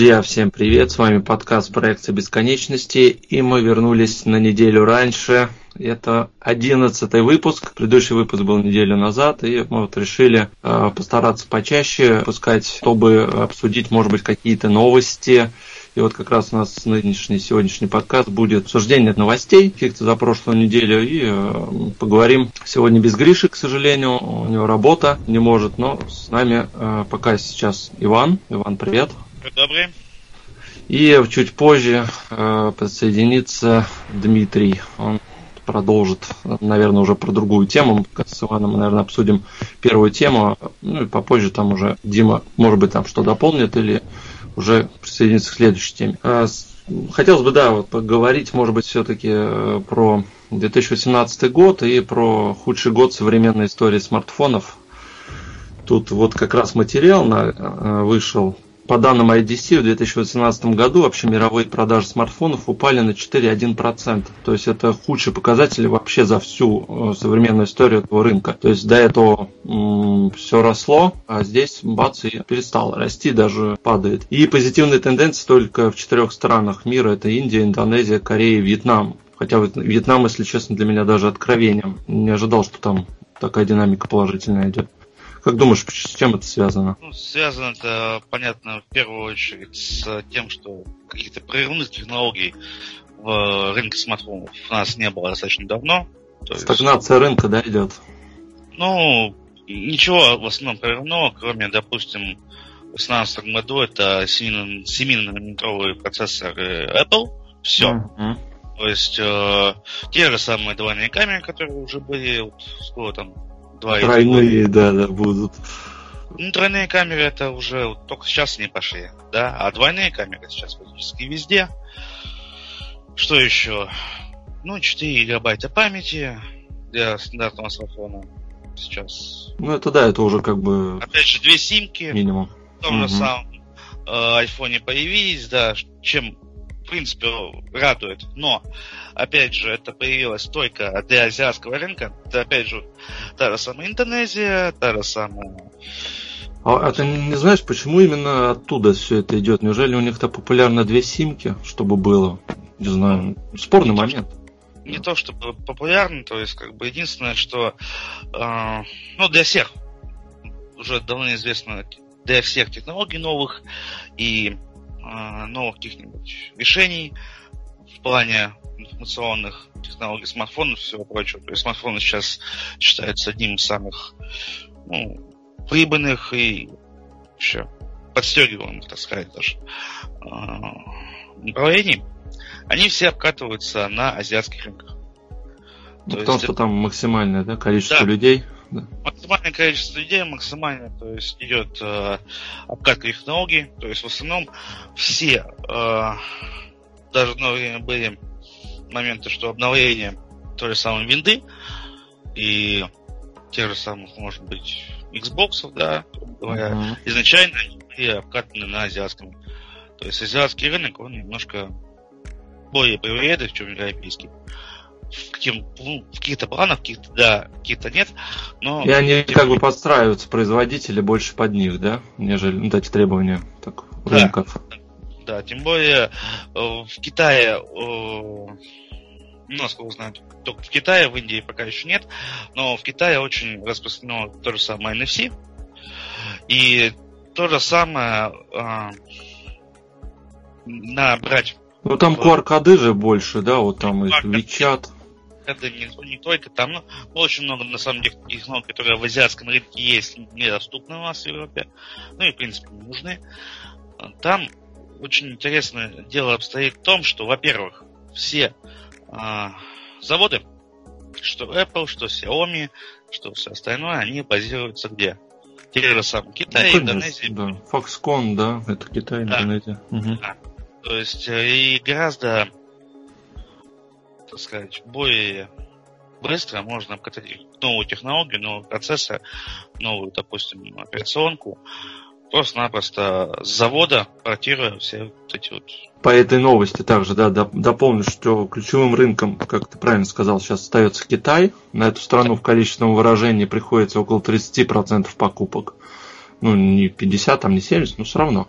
Друзья, всем привет! С вами подкаст проекта бесконечности, и мы вернулись на неделю раньше. Это одиннадцатый выпуск. Предыдущий выпуск был неделю назад, и мы вот решили э, постараться почаще пускать, чтобы обсудить, может быть, какие-то новости, и вот как раз у нас нынешний сегодняшний подкаст будет обсуждение новостей каких-то за прошлую неделю. И э, поговорим сегодня без Гриши, к сожалению. У него работа не может, но с нами э, пока сейчас Иван. Иван, привет. Добрый. И чуть позже э, подсоединится Дмитрий. Он продолжит, наверное, уже про другую тему. Мы с Иваном, наверное, обсудим первую тему. Ну и попозже там уже Дима, может быть, там что дополнит или уже присоединиться к следующей теме. А, хотелось бы, да, вот поговорить, может быть, все-таки э, про 2018 год и про худший год современной истории смартфонов. Тут вот как раз материал на, э, вышел по данным IDC, в 2018 году вообще мировые продажи смартфонов упали на 4,1%. То есть это худший показатель вообще за всю э, современную историю этого рынка. То есть до этого м- все росло, а здесь бац и перестало расти, даже падает. И позитивные тенденции только в четырех странах мира. Это Индия, Индонезия, Корея, Вьетнам. Хотя Вьетнам, если честно, для меня даже откровением. Не ожидал, что там такая динамика положительная идет. Как думаешь, с чем это связано? Ну, связано это, понятно, в первую очередь с тем, что каких-то прорывных технологий в рынке смартфонов у нас не было достаточно давно. То Стагнация есть... рынка, да, идет? Ну, ничего в основном прорывного, кроме, допустим, в 2018 году это 7-нанометровые процессоры Apple. Все. Uh-huh. То есть э, те же самые двойные камеры, которые уже были, вот, сколько там, Два Тройные, да, да, будут. Ну, тройные камеры это уже вот, только сейчас не пошли, да, а двойные камеры сейчас практически везде. Что еще? Ну, 4 гигабайта памяти для стандартного смартфона сейчас. Ну, это да, это уже как бы... Опять же, две симки. Минимум. В том угу. же самом э, айфоне появились, да, чем принципе, радует. Но, опять же, это появилось только для азиатского рынка. Это, опять же, та же самая Индонезия, та же самая... А, а ты не знаешь, почему именно оттуда все это идет? Неужели у них-то популярно две симки, чтобы было? Не знаю, спорный не момент. То, не то чтобы популярно, то есть, как бы единственное, что э, ну, для всех уже давно известно для всех технологий новых и новых каких-нибудь решений в плане информационных технологий смартфонов и всего прочего. То есть смартфоны сейчас считаются одним из самых ну, прибыльных и вообще подстегиваемых, так сказать, даже э, направлений. Они все обкатываются на азиатских рынках. Ну, потому что это... там максимальное да, количество да. людей. Да. Максимальное количество людей, максимально, то есть идет э, обкатка технологий, то есть в основном все, э, даже одно время были моменты, что обновление той же самой винды и тех же самых, может быть, Xbox, да, говоря, uh-huh. изначально были обкатаны на азиатском. То есть азиатский рынок, он немножко более привередлив, чем европейский каким, ну, в каких-то планах, каких-то да, каких-то нет. Но, и они как бы подстраиваются, производители больше под них, да, нежели ну, эти требования так, рынков. Да, да, тем более э, в Китае, э, насколько знаю, только в Китае, в Индии пока еще нет, но в Китае очень распространено то же самое NFC. И то же самое э, набрать ну там QR-коды же больше, да, вот там и WeChat это не, не только там, но очень много на самом деле технологий, которые в азиатском рынке есть, недоступны у нас в Европе, ну и в принципе не нужны. Там очень интересное дело обстоит в том, что, во-первых, все а, заводы, что Apple, что Xiaomi, что все остальное, они базируются где? Те же самые Китай, ну, Индонезия. Да. Foxconn, да, это Китай, да. Индонезия. Угу. Да. То есть э, и гораздо так сказать, более быстро можно обкатать новую технологию, новый процессор, новую, допустим, операционку, просто-напросто с завода портируя все вот эти вот... По этой новости также, да, дополню, что ключевым рынком, как ты правильно сказал, сейчас остается Китай. На эту страну в количественном выражении приходится около 30% покупок. ну, не 50, там не 70, но все равно.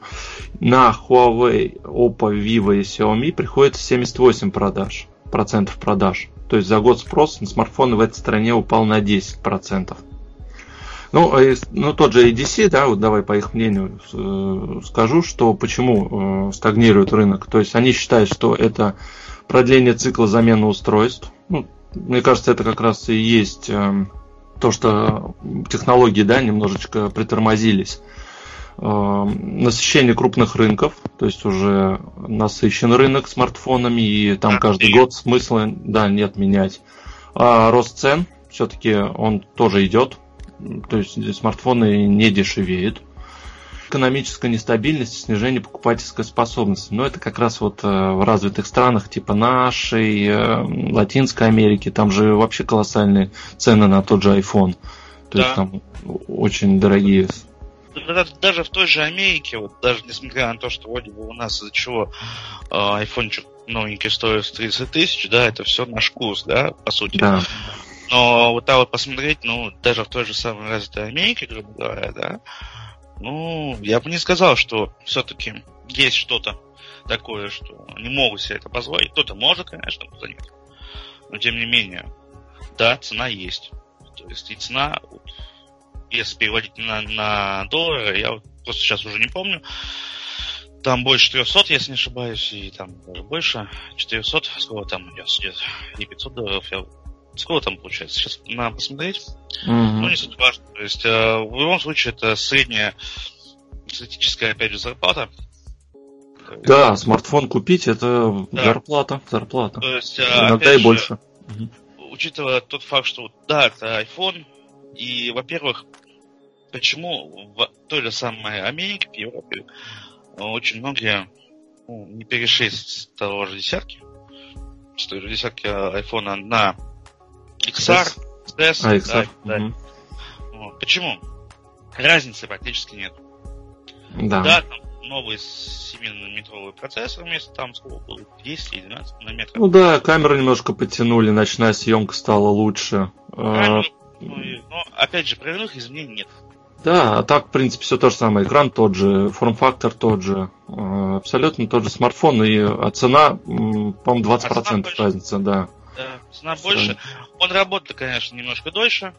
На Huawei, Oppo, Vivo и Xiaomi приходится 78 продаж, процентов продаж. То есть за год спрос на смартфоны в этой стране упал на 10%. Ну, а ну, тот же ADC, да, вот давай по их мнению э, скажу, что почему э, стагнирует рынок. То есть они считают, что это продление цикла замены устройств. Ну, мне кажется, это как раз и есть э, то, что технологии, да, немножечко притормозились. Насыщение крупных рынков, то есть уже насыщен рынок смартфонами, и там каждый год смысла, да, нет менять. А рост цен, все-таки он тоже идет, то есть смартфоны не дешевеют. Экономическая нестабильность, снижение покупательской способности. Но это как раз вот э, в развитых странах типа нашей, э, Латинской Америки, там же вообще колоссальные цены на тот же iPhone. То да. есть там очень дорогие даже в той же Америке, вот даже несмотря на то, что вроде бы у нас из-за чего э, айфончик новенький стоит 30 тысяч, да, это все наш курс, да, по сути. Да. Но вот так вот посмотреть, ну, даже в той же самой развитой Америке, грубо говоря, да, ну, я бы не сказал, что все-таки есть что-то такое, что не могут себе это позволить. Кто-то может, конечно, кто-то нет. Но тем не менее, да, цена есть. То есть и цена, вот, если переводить на, на доллары, я вот просто сейчас уже не помню, там больше 300, если не ошибаюсь, и там даже больше, 400, сколько там идет, не 500 долларов, я Сколько там получается? Сейчас надо посмотреть. Mm-hmm. Ну, не суть важно. То есть, э, в любом случае, это средняя статическая, опять же, зарплата. Да, смартфон купить это да. зарплата, зарплата. То есть, э, Иногда и же, больше. Учитывая тот факт, что да, это iPhone, и, во-первых, почему в той же самой Америке, в Европе, очень многие ну, не перешли с того же десятки, с той же десятки айфона на XR, XS, а, XR. Да, угу. да. Вот. Почему? Разницы практически нет. Да. Да, там новый 7-нанометровый процессор вместо там сколько было? 10 или 12 нанометров. Ну да, камеру немножко подтянули, ночная съемка стала лучше. Камеру, ну, но опять же, проверенных изменений нет. Да, а так, в принципе, все то же самое. Экран тот же, форм-фактор тот же, э, абсолютно тот же смартфон, и а цена, по-моему, 20% а разница, да. Да, цена больше. Он работает, конечно, немножко дольше,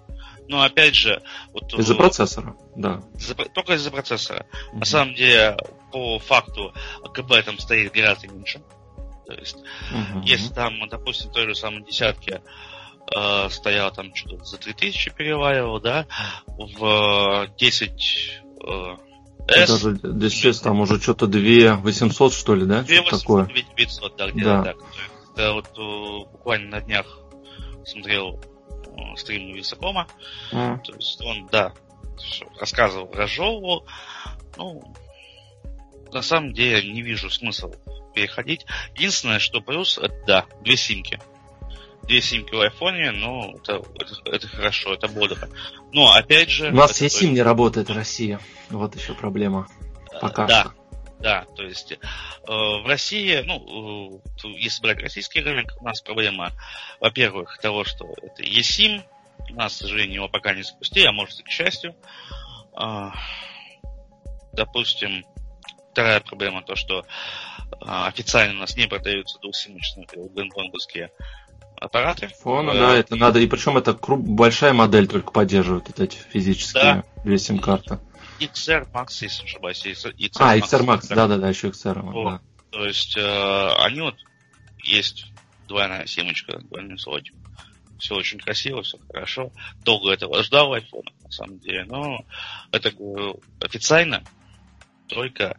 но опять же... Вот, из-за процессора, да. Из только из-за процессора. Угу. На самом деле, по факту, КБ там стоит гораздо меньше. То есть, угу. если там, допустим, той же самой десятке э, стоял там что-то за 3000 переваривал, да, в 10 э, S. Даже 10 там уже что-то 2 800, что ли, да? 2 800, такое. 900, да, где-то да. так. Это вот э, буквально на днях смотрел э, стрим Високома. Mm. То есть он, да, рассказывал, разжевывал. Ну, на самом деле не вижу смысла переходить. Единственное, что плюс, это, да, две симки. Две симки в айфоне, ну, это, это, это хорошо, это бодро. Но, опять же... У нас все сим не работает в России. Вот еще проблема. Пока да, что. Да, то есть э, в России, ну, э, если брать российский рынок, у нас проблема, во-первых, того, что это eSIM, у нас, к сожалению, его пока не запустили, а может и к счастью. Э, допустим, вторая проблема то, что э, официально у нас не продаются двухсимочные гонконгские аппараты. Фона, э, да, это надо, и причем это большая модель только поддерживает вот эти физические да. две сим-карты. XR Max, если ошибаюсь. XR а, XR Max, да-да-да, еще XR. Вот. Да. То есть э, они вот есть двойная семечка, двойным слотик. Все очень красиво, все хорошо. Долго этого ждал iPhone, на самом деле. Но это говорю официально только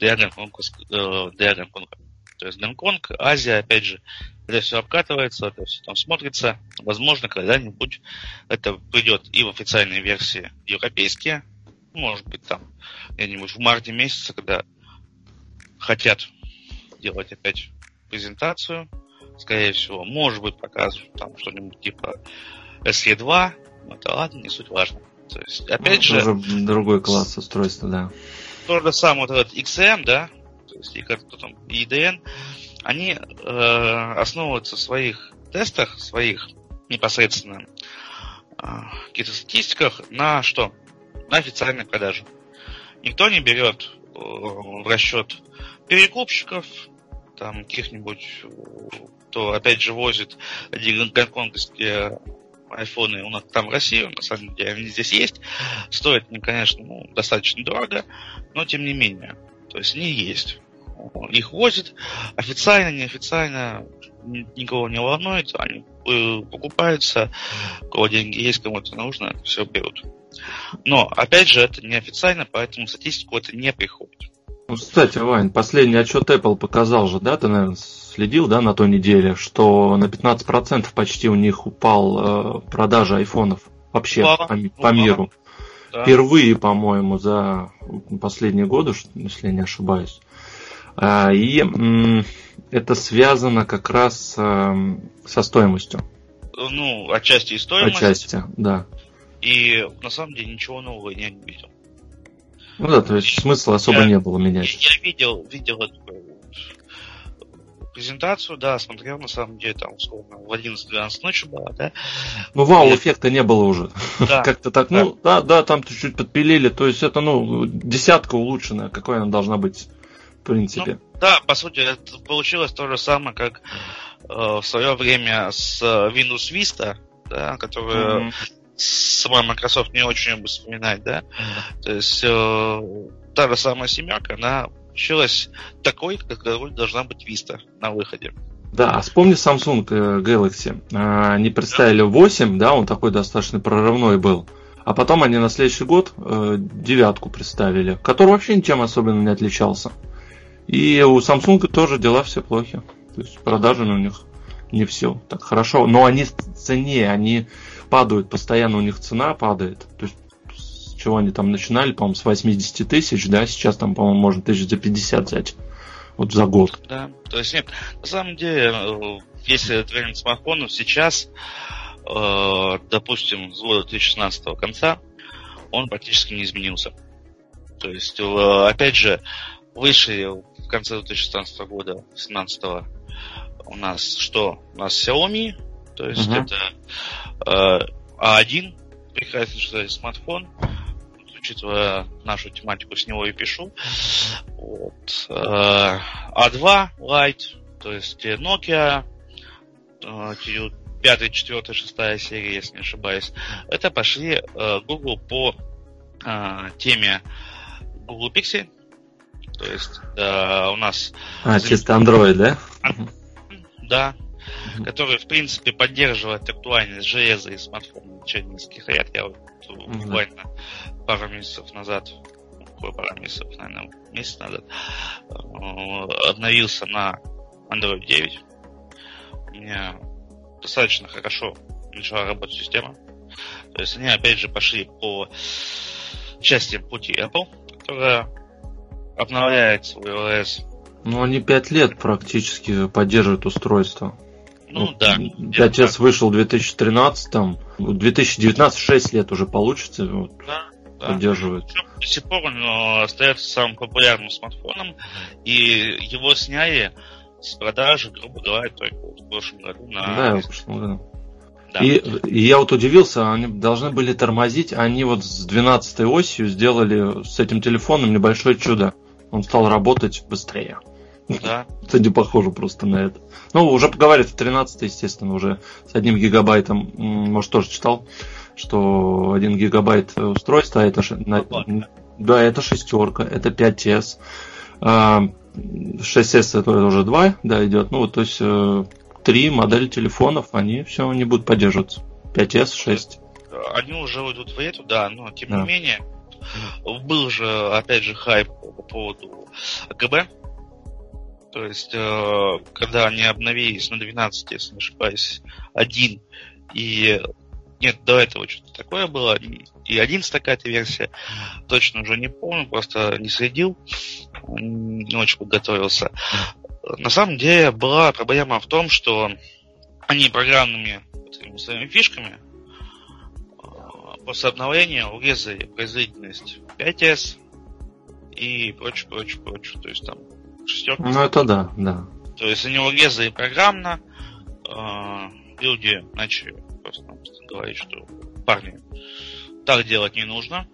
для Гонконга. Э, для Гонконга. То есть Гонконг, Азия, опять же, это все обкатывается, это все там смотрится. Возможно, когда-нибудь это придет и в официальной версии европейские может быть, там, где-нибудь в марте месяце, когда хотят делать опять презентацию, скорее всего, может быть, покажут там что-нибудь типа SE2, но это ладно, не суть важно. То есть, опять ну, же... Уже другой класс устройства, да. То же самое вот этот XM, да, то есть и там IDN, они э, основываются в своих тестах, своих непосредственно э, каких-то статистиках на что? на официальной продаже. Никто не берет э, в расчет перекупщиков, там каких-нибудь, кто опять же возит гонконгские айфоны у нас там в России, на самом деле они здесь есть. Стоят они, конечно, ну, достаточно дорого, но тем не менее. То есть они есть. Их возят официально, неофициально, никого не волнует, они э, покупаются, у кого деньги есть, кому-то нужно, все берут. Но, опять же, это неофициально, поэтому статистику это не приходит. Ну, кстати, Вань, последний отчет Apple показал же, да, ты, наверное, следил, да, на той неделе, что на 15% почти у них упал э, продажа айфонов вообще Упала. по, по миру. Да. Впервые, по-моему, за последние годы, если я не ошибаюсь. А, и это связано как раз э, со стоимостью. Ну, отчасти и стоимость. Отчасти, да. И на самом деле ничего нового я не видел. Ну да, то есть смысла особо я, не было менять. Я, я видел, видел эту презентацию, да, смотрел, на самом деле, там, условно, в 11-12 ночи была, да. Ну, вау-эффекта не было уже. Да, Как-то так, да. ну, да, да, там чуть-чуть подпилили, то есть это, ну, десятка улучшенная, какой она должна быть, принципе. Ну, да, по сути, это получилось то же самое, как э, в свое время с Windows Vista, да, которая mm-hmm. сама Microsoft не очень любит вспоминать, да. Mm-hmm. То есть э, та же самая семерка, она получилась такой, какой должна быть Vista на выходе. Да, а вспомни Samsung э, Galaxy. А, они представили 8, да, он такой достаточно прорывной был. А потом они на следующий год э, девятку представили, который вообще ничем особенно не отличался. И у Samsung тоже дела все плохи. То есть продажи у них не все так хорошо. Но они в цене, они падают, постоянно у них цена падает. То есть чего они там начинали, по-моему, с 80 тысяч, да, сейчас там, по-моему, можно тысяч за 50 взять. Вот за год. Да, то есть нет, на самом деле, э, если тренд смартфонов сейчас, э, допустим, с года 2016 конца, он практически не изменился. То есть, э, опять же, выше в конце 2016 года, 2017 у нас что? У нас Xiaomi, то есть uh-huh. это A1, прекрасный что смартфон, учитывая нашу тематику, с него и пишу. Вот. А2 Lite, то есть Nokia, 5, 4, 6 серия, если не ошибаюсь. Это пошли э, Google по э, теме Google Pixel. То есть э, у нас... А, чисто Android, да? Да, mm-hmm. который, в принципе, поддерживает актуальность железа и смартфонов ничего низких ряд. Я вот mm-hmm. буквально пару месяцев назад, пару месяцев, наверное, месяц назад, э, обновился на Android 9. У меня достаточно хорошо начала работать система. То есть они опять же пошли по части пути Apple, которая обновляет свой OS. Ну, они пять лет практически поддерживают устройство. Ну, ну да. 5S вышел в 2013, в 2019 6 лет уже получится. Вот. Да, да. поддерживает. До сих пор он остается самым популярным смартфоном, и его сняли с продажи, грубо говоря, только вот в прошлом году на... Да, в прошлом году. Да. И, и я вот удивился, они должны были тормозить, они вот с 12 осью сделали с этим телефоном небольшое чудо. Он стал работать быстрее. Да. Не похоже просто на это. Ну, уже поговорит, 13 естественно, уже с одним гигабайтом, может, тоже читал что 1 гигабайт устройства, это, да, это шестерка, это 5S. 6S это уже 2, да, идет. Ну, вот, то есть э, три модели телефонов, они все не будут поддерживаться. 5S, 6. Они уже уйдут в эту, да, но тем да. не менее, был же, опять же, хайп по поводу АКБ. То есть, э, когда они обновились на 12, если не ошибаюсь, 1 и нет, до этого что-то такое было. И 11 такая-то версия. Точно уже не помню, просто не следил. Не очень подготовился. На самом деле была проблема в том, что они программными своими фишками после обновления урезали производительность 5S и прочее, прочее, прочее. То есть там шестерка. Ну это да, да. То есть они урезали программно, а, люди начали просто говорить, что парни, так делать не нужно,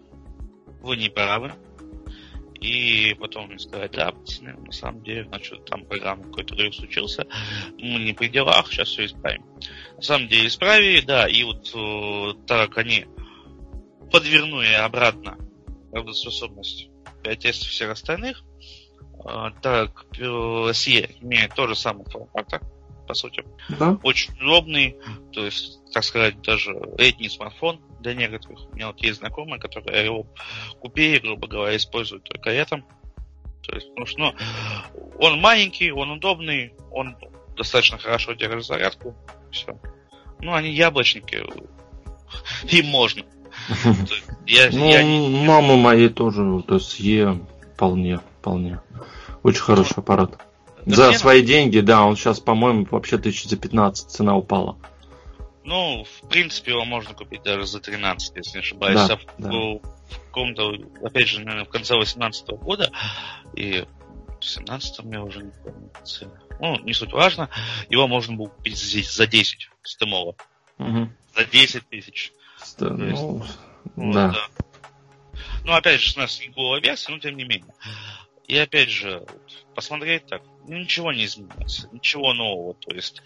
вы не правы. и потом мне сказать, да, пацаны, на самом деле, значит, там программа какой-то дрыв случился, мы не при делах, сейчас все исправим. На самом деле исправили, да, и вот э, так как они подвернули обратно работоспособность 5 тестов всех остальных, э, так э, Россия имеет тот же самый формат, по сути. Да. Очень удобный, то есть, так сказать, даже летний смартфон для некоторых. У меня вот есть знакомые, которые его купили, грубо говоря, используют только этом. То есть, потому что, ну, он маленький, он удобный, он достаточно хорошо держит зарядку. Все. Ну, они яблочники, им можно. Ну, мамы моей тоже, то есть Е вполне, вполне. Очень хороший аппарат. За свои деньги, да, он сейчас, по-моему, вообще тысяч за 15 цена упала. Ну, в принципе, его можно купить даже за 13, если не ошибаюсь. Да, а да. в каком-то, опять же, наверное, в конце 18 года и в 17 я уже не помню. Ну, не суть важно. Его можно было купить здесь за 10 стемова. Угу. За 10 тысяч. Ст... Ну, вот, да. да. Ну, опять же, у нас не было версии, но тем не менее. И опять же, посмотреть так, ничего не изменилось, ничего нового. То есть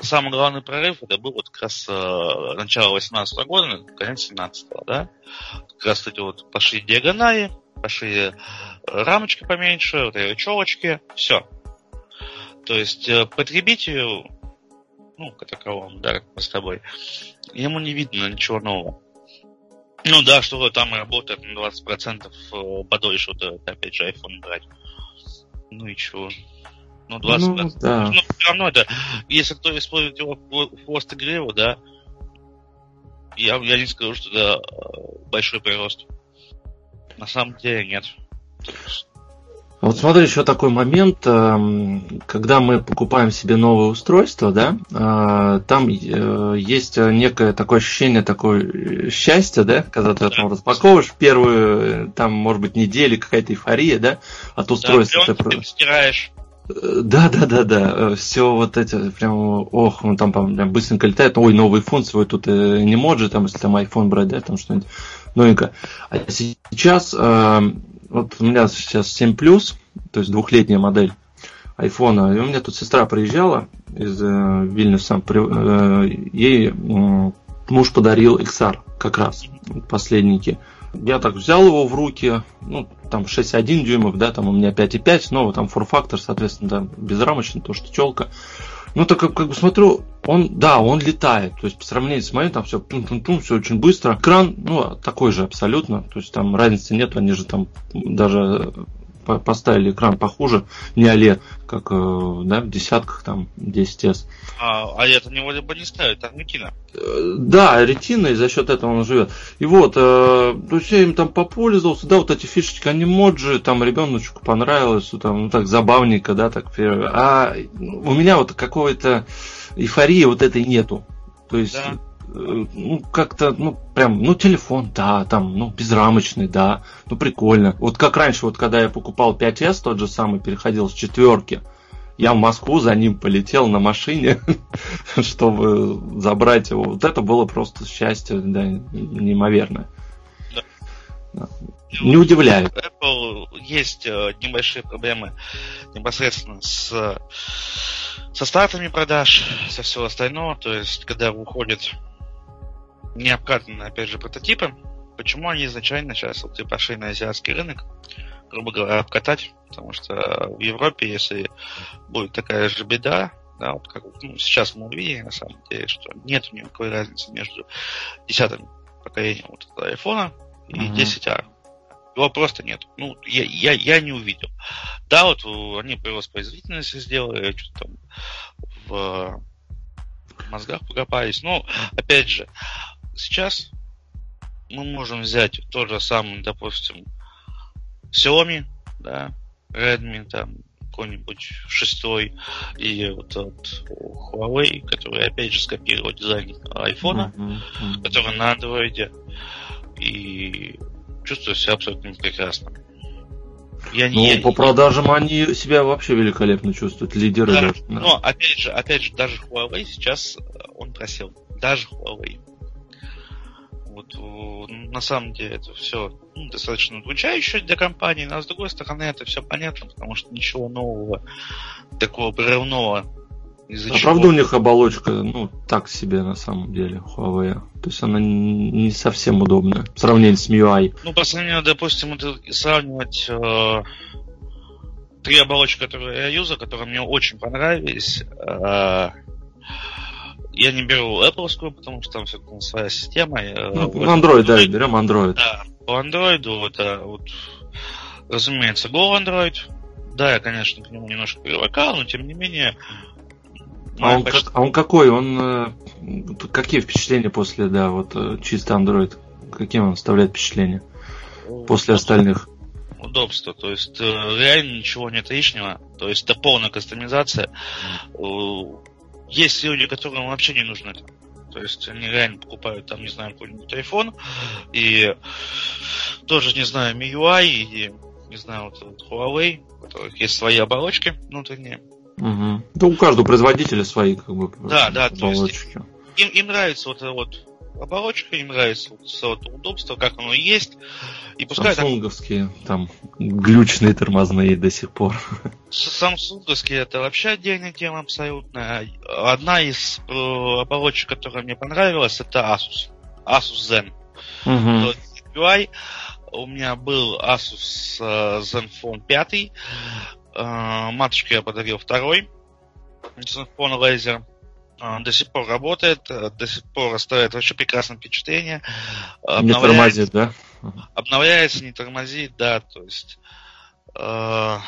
самый главный прорыв это был вот как раз э, начало 18 года, конец 17 да. Как раз эти вот пошли диагонали, пошли э, рамочки поменьше, вот эти челочки, все. То есть э, потребителю, ну, как таковому, да, как мы с тобой, ему не видно ничего нового. Ну да, что там работает на 20% э, подольше, вот опять же iPhone брать. Ну и чего? Ну, 20 ну, да. ну, все равно это, если кто использует его в хвост игры, да, я, я не скажу, что это э, большой прирост. На самом деле нет. Вот смотри, еще такой момент, эм, когда мы покупаем себе новое устройство, да, э, там э, есть некое такое ощущение, такое счастье, да, когда ты там распаковываешь первую, там, может быть, недели, какая-то эйфория, да, от устройства. Да, ты, стираешь. Да, да, да, да. Все вот эти прям, ох, он там прям быстренько летает. Ой, новый свой тут э, не может, там, если там iPhone брать, да, там что-нибудь новенькое. А сейчас, э, вот у меня сейчас 7 плюс, то есть двухлетняя модель айфона. И у меня тут сестра приезжала из э, Вильнюса, при, э, ей э, муж подарил XR как раз, последники. Я так взял его в руки, ну, там 6,1 дюймов, да, там у меня 5,5, но там форфактор, соответственно, да, безрамочный, то, что челка. Ну, так как, как бы смотрю, он, да, он летает. То есть, по сравнению с моим, там все тун-тун-тун, все очень быстро. Экран, ну, такой же абсолютно. То есть, там разницы нет, они же там даже поставили экран похуже, не OLED, как э, да, в десятках, там, 10S. А, а это не вроде бы не ставят, там ретина. Э, да, ретина, и за счет этого он живет. И вот, э, то есть я им там попользовался, да, вот эти фишечки, они моджи, там ребеночку понравилось, там, ну так забавненько, да, так. А у меня вот какой-то эйфории вот этой нету. То есть да ну, как-то, ну, прям, ну, телефон, да, там, ну, безрамочный, да, ну, прикольно. Вот как раньше, вот когда я покупал 5S, тот же самый, переходил с четверки, я в Москву за ним полетел на машине, чтобы забрать его. Вот это было просто счастье, да, неимоверное. Да. Не удивляет. Apple есть э, небольшие проблемы непосредственно с со стартами продаж, со всего остального. То есть, когда выходит не обкатаны, опять же, прототипы. Почему они изначально сейчас вот и пошли на азиатский рынок, грубо говоря, обкатать? Потому что в Европе, если будет такая же беда, да, вот как ну, сейчас мы увидели, на самом деле, что нет никакой разницы между десятым поколением вот этого айфона и mm-hmm. 10R. Его просто нет. Ну, я, я, я не увидел. Да, вот они прирост производительности сделали, что-то там в мозгах покопались. Но, опять же, сейчас мы можем взять тот же самый, допустим, Xiaomi, да, Redmi, там, какой-нибудь шестой, и вот от Huawei, который опять же скопировал дизайн айфона, mm-hmm. Mm-hmm. который на андроиде, и чувствую себя абсолютно прекрасно. Я, ну, я, по продажам они себя вообще великолепно чувствуют, лидеры. Да, даже, да. Но опять же, опять же, даже Huawei сейчас он просел. Даже Huawei. Вот на самом деле это все ну, достаточно звучающе для компании, но с другой стороны это все понятно, потому что ничего нового, такого прорывного из-за а чего... правда у них оболочка, ну, так себе на самом деле, Huawei. То есть она не совсем удобная в сравнении с MIUI. Ну, по сравнению, допустим, это сравнивать э, три оболочки, которые я юзал, которые мне очень понравились. Э, я не беру Apple, потому что там все-таки своя система. Ну, Android, да, берем Android. Да, по Android, это вот, разумеется, Go Android. Да, я, конечно, к нему немножко привыкал, но тем не менее а он, почти... как, а он какой? Он э, какие впечатления после, да, вот э, чисто Android? Каким он оставляет впечатление после остальных? Удобство, то есть э, реально ничего нет лишнего, то есть это полная кастомизация. Есть люди, которым вообще не нужно это. То есть они реально покупают там, не знаю, какой-нибудь iPhone и тоже, не знаю, MIUI и, не знаю, вот, вот Huawei, у которых есть свои оболочки внутренние. Угу. Да у каждого производителя свои как бы да, да, оболочки. им, им нравится вот вот оболочка, им нравится вот, вот удобство, как оно есть. И пускай Самсунговские, там, глючные тормозные до сих пор. Самсунговские это вообще отдельная тема абсолютно. Одна из э, оболочек, которая мне понравилась, это Asus. Asus Zen. Угу. UI. У меня был Asus uh, Zenfone 5. Э, матушке я подарил второй телефон лазер. Э, до сих пор работает, э, до сих пор оставляет вообще прекрасное впечатление. Не тормозит, да? Обновляется, не тормозит, да, то есть э,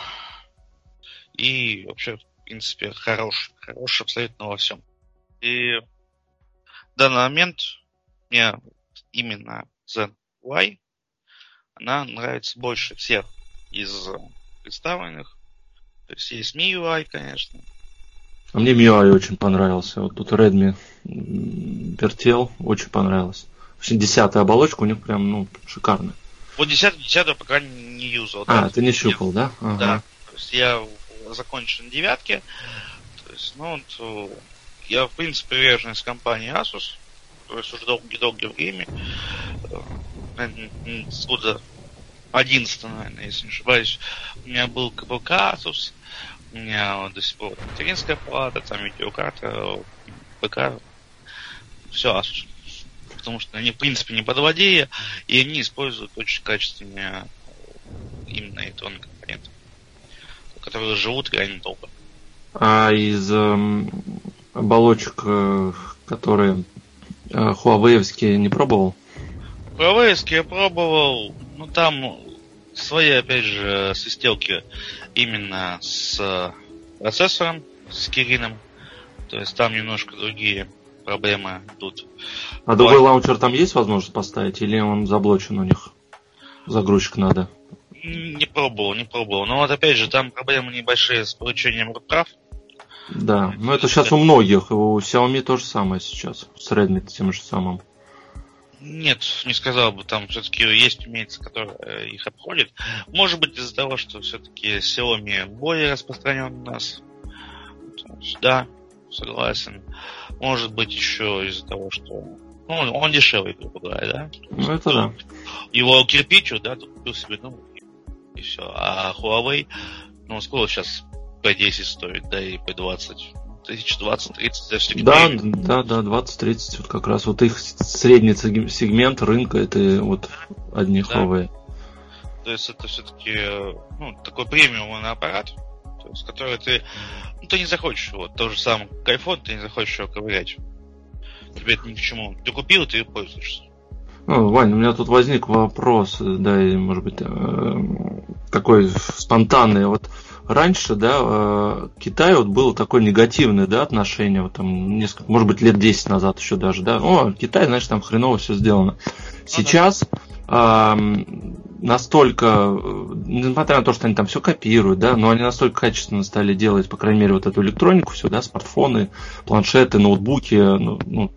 и вообще, в принципе, хорош, хорош абсолютно во всем. И в данный момент мне именно Zen Y она нравится больше всех из представленных. То есть есть MIUI, конечно. А мне MIUI очень понравился. Вот тут Redmi вертел, очень понравилось. В общем, десятая оболочка у них прям, ну, шикарная. Вот десятую, десятую пока не юзал. А, да? ты не щупал, да? Ага. Да. То есть я закончил на девятке. То есть, ну, вот, я, в принципе, привержен из компании Asus. То есть уже долгие-долгие время. Э, с года 11, наверное, если не ошибаюсь. У меня был КПК Asus. Меня до сих пор материнская плата, там видеокарта, ПК, все Asus. Потому что они, в принципе, не подводея, и они используют очень качественные именно электронные компоненты, которые живут реально долго. А из э, оболочек, э, которые э, Huawei не пробовал? Huawei я пробовал, ну там свои, опять же, свистелки именно с процессором, с Кирином. То есть там немножко другие проблемы тут. А другой лаунчер там есть возможность поставить или он заблочен у них? Загрузчик надо. Не пробовал, не пробовал. Но вот опять же, там проблемы небольшие с получением прав. Да, но это сейчас у многих. У Xiaomi то же самое сейчас. С Redmi тем же самым. Нет, не сказал бы, там все-таки есть умельцы, которые э, их обходят. Может быть из-за того, что все-таки Xiaomi более распространен у нас. Да, согласен. Может быть еще из-за того, что ну, он дешевый, грубо говоря, да? Ну это да. Его кирпичу, да, купил себе, ну, и все. А Huawei, ну, сколько сейчас P10 стоит, да, и P20 тысяч 20-30 за все Да, да, да, 20-30, вот как раз вот их средний сегмент рынка это вот одни да. Huawei. То есть это все-таки ну, такой премиумный аппарат, то есть, который ты, ну, ты не захочешь его, то же самое, как iPhone, ты не захочешь его ковырять. Тебе это ни к чему. Ты купил, ты пользуешься. Ну, Вань, у меня тут возник вопрос, да, и, может быть, э, такой спонтанный. Вот раньше, да, э, Китай вот было такое негативное, да, отношение, вот там несколько, может быть, лет 10 назад еще даже, да, о, Китай, значит, там хреново все сделано. Сейчас э, настолько, несмотря на то, что они там все копируют, да, но они настолько качественно стали делать, по крайней мере, вот эту электронику, все, да, смартфоны, планшеты, ноутбуки, ну, ну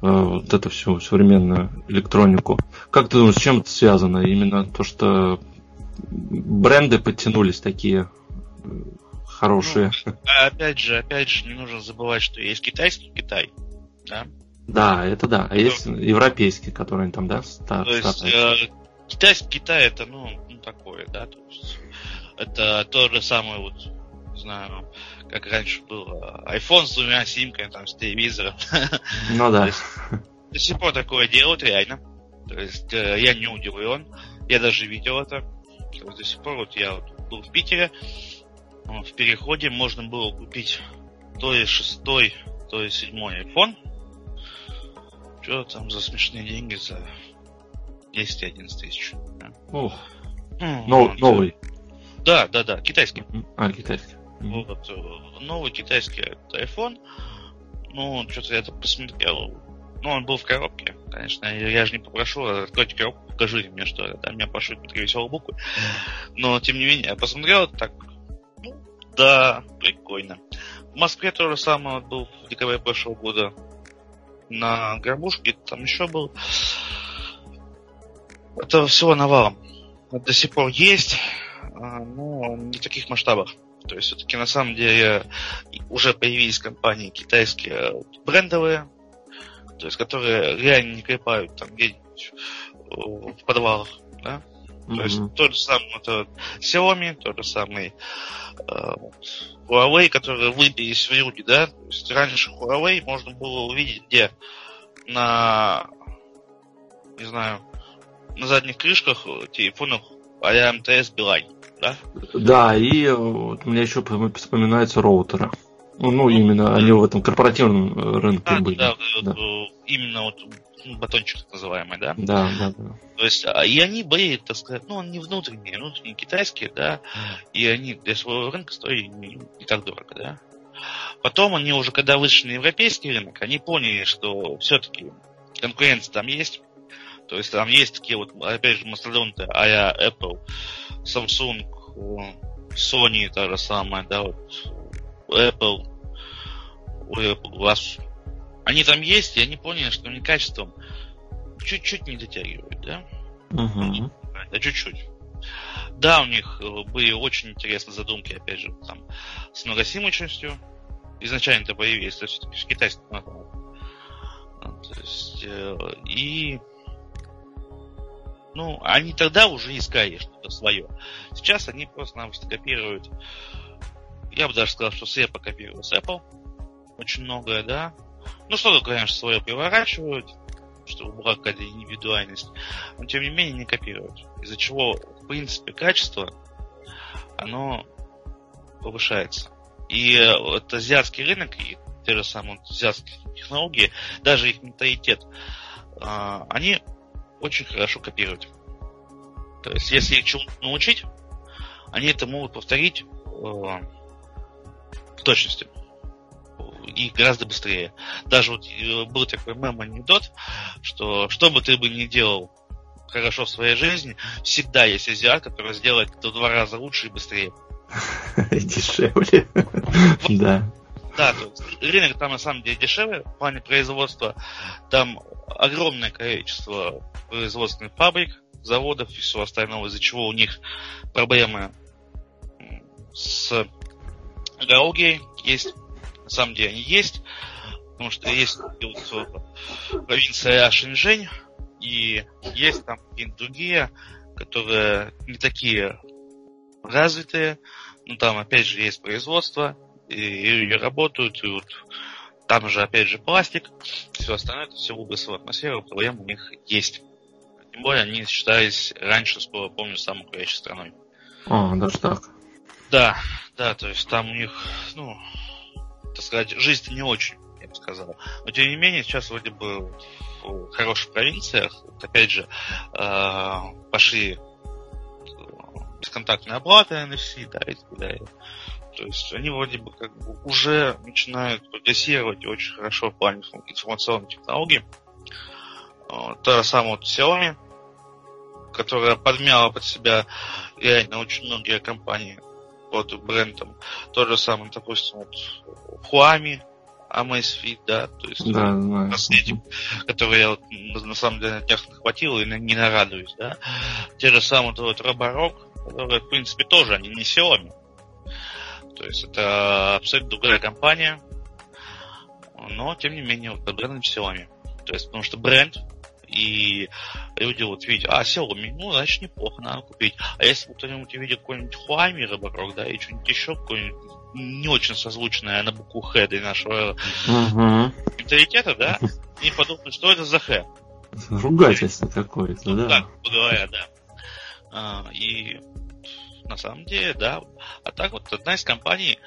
э, вот это всю современную электронику. Как ты думаешь, с чем это связано? Именно то, что бренды подтянулись такие э, хорошие. Ну, опять же, опять же, не нужно забывать, что есть китайский Китай, да, Да, это да. А есть европейские, которые там, да, ста- То есть, э, китайский Китай это, ну, ну, такое, да, то есть это то же самое, вот, не знаю, как раньше было, iPhone с двумя симками, там, с телевизором. Ну да. До сих пор такое делают, реально. То есть э, я не удивлен. Я даже видел это. Есть, до сих пор вот я вот был в Питере. В переходе можно было купить то ли шестой, то ли седьмой iPhone. Что там за смешные деньги за 10-11 тысяч. Ох. Ну, новый. Да, да, да, китайский. А, китайский. Вот, э, новый китайский iPhone. Ну, что-то я это посмотрел. Ну, он был в коробке, конечно. Я, же не попрошу, откройте коробку, покажите мне, что это. Да, меня пошлют три веселые буквы. Но, тем не менее, я посмотрел, так, ну, да, прикольно. В Москве то же самое был в декабре прошлого года. На горбушке там еще был. Это всего навалом. До сих пор есть, а, но не в таких масштабах. То есть все-таки на самом деле уже появились компании китайские брендовые, то есть которые реально не клепают там где-нибудь в подвалах, да? Mm-hmm. То есть тот же самый это Xiaomi, тот же самый э, Huawei, которые выбились в люди, да? То есть раньше Huawei можно было увидеть где? На, не знаю, на задних крышках телефонов а МТС Билайн да? Да, и вот, у меня еще вспоминаются роутеры. Ну, ну, именно они в этом корпоративном э, рынке а, были. Да, да, именно вот батончик так называемый, да? Да, да, да. То есть, а, и они были, так сказать, ну, они внутренние, внутренние китайские, да, и они для своего рынка стоили не, не так дорого, да. Потом они уже, когда вышли на европейский рынок, они поняли, что все-таки конкуренция там есть. То есть там есть такие вот, опять же, мастодонты, а Apple, Samsung, Sony та же самая, да, вот Apple, у у вас они там есть, и они поняли, что они качеством чуть-чуть не дотягивают, да? Угу. Да, чуть-чуть. Да, у них э, были очень интересные задумки, опять же, там, с многосимочностью. Изначально это появились, то есть все-таки китайский То есть, э, и ну, они тогда уже искали что-то свое. Сейчас они просто-напросто копируют. Я бы даже сказал, что с Apple копируют с Apple. Очень многое, да. Ну, что-то, конечно, свое переворачивают, чтобы была какая-то индивидуальность. Но, тем не менее, не копируют. Из-за чего, в принципе, качество, оно повышается. И вот азиатский рынок, и те же самые азиатские технологии, даже их менталитет, а, они очень хорошо копировать. То есть, если их чему-то научить, они это могут повторить э, в точности и гораздо быстрее. Даже вот э, был такой мем-анекдот, что что бы ты бы ни делал хорошо в своей жизни, всегда есть азиат, который сделает это в два раза лучше и быстрее. Дешевле. Да. Да, то есть рынок там на самом деле дешевле в плане производства. Там огромное количество производственных фабрик, заводов и всего остального, из-за чего у них проблемы с экологией есть. Самом деле они есть, потому что есть вот, провинция Шэньчжэнь, и есть там и другие, которые не такие развитые, но там опять же есть производство, и, и работают, и вот там же опять же пластик, все остальное, это все выбросило в атмосферу, проблем у них есть. Тем более они считались раньше, помню, самой курящей страной. А, даже так. Да, да, то есть там у них, ну, так сказать, жизнь не очень, я бы сказал. Но тем не менее, сейчас вроде бы в хороших провинциях, вот, опять же, э, пошли бесконтактные оплаты NFC, да, и так далее. То есть они вроде бы как бы уже начинают прогрессировать очень хорошо в плане информационной технологии. То же самое вот Xiaomi, которая подмяла под себя реально очень многие компании под брендом. То же самое, допустим, вот Huami, Amazfit, да, то есть да, да. наследие, которое я вот, на самом деле на днях нахватил и не нарадуюсь, да. Те же самые вот Roborock, которые, в принципе, тоже, они не Xiaomi. То есть это абсолютно другая компания, но, тем не менее, вот под брендом Xiaomi. То есть, потому что бренд, и люди вот видят, а, Xiaomi, ну, значит, неплохо, надо купить. А если кто-нибудь увидит какой-нибудь Huami вокруг, да, и что-нибудь еще, какой-нибудь не очень созвучное на букву Х для нашего угу. менталитета, да, и подумают, что это за Х. Ругательство какое-то, ну, да. Так, говоря, да. А, и на самом деле, да. А так вот одна из компаний,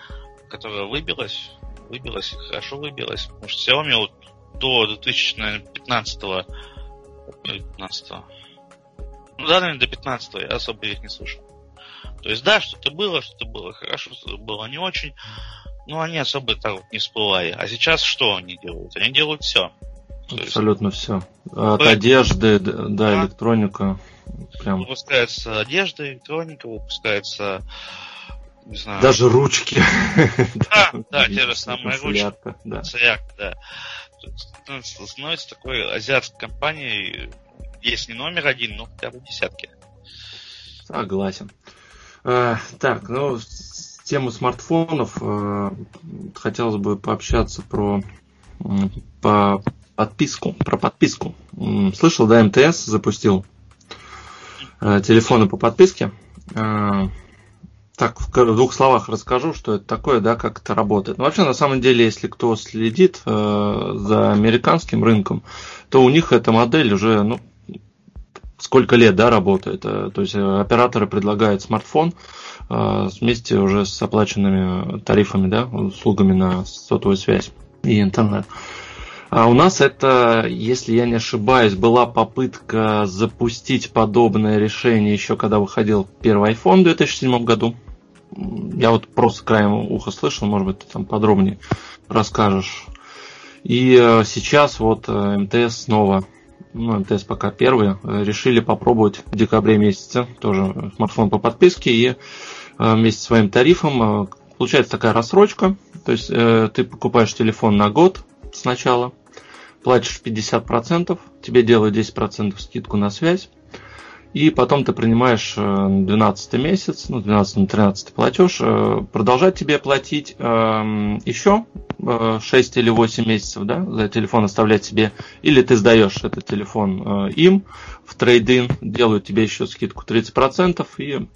которая выбилась, выбилась, хорошо выбилась, потому что Xiaomi вот до 2015 15 ну да, наверное, до 15 я особо их не слышал. То есть, да, что-то было, что-то было хорошо, что-то было не очень, но они особо так вот не всплывали. А сейчас что они делают? Они делают все. Абсолютно есть... все. От Вы... одежды до да, электроника. Прям. Выпускается одежда, электроника, выпускается не знаю. Даже ручки. Да, да, те же самые ручки. Да. да. Становится такой азиатской компанией, есть не номер один, но хотя бы десятки. Согласен. А, так, ну, тему смартфонов э, хотелось бы пообщаться про по подписку, про подписку. Слышал, да, МТС запустил э, телефоны по подписке. Так, в двух словах расскажу, что это такое, да, как это работает. Ну, вообще, на самом деле, если кто следит э, за американским рынком, то у них эта модель уже, ну, сколько лет, да, работает. Э, то есть э, операторы предлагают смартфон э, вместе уже с оплаченными тарифами, да, услугами на сотовую связь и интернет. А у нас это, если я не ошибаюсь, была попытка запустить подобное решение еще когда выходил первый iPhone в 2007 году. Я вот просто краем уха слышал, может быть, ты там подробнее расскажешь. И сейчас вот МТС снова ну, МТС пока первые, э, решили попробовать в декабре месяце тоже смартфон по подписке и э, вместе с своим тарифом э, получается такая рассрочка, то есть ты покупаешь телефон на год сначала, платишь 50%, тебе делают 10% скидку на связь, и потом ты принимаешь 12 месяц, ну, 12 на 13 платеж, продолжать тебе платить эм, еще 6 или 8 месяцев, да, за телефон оставлять себе, или ты сдаешь этот телефон им. В трейдин, делают тебе еще скидку 30%, и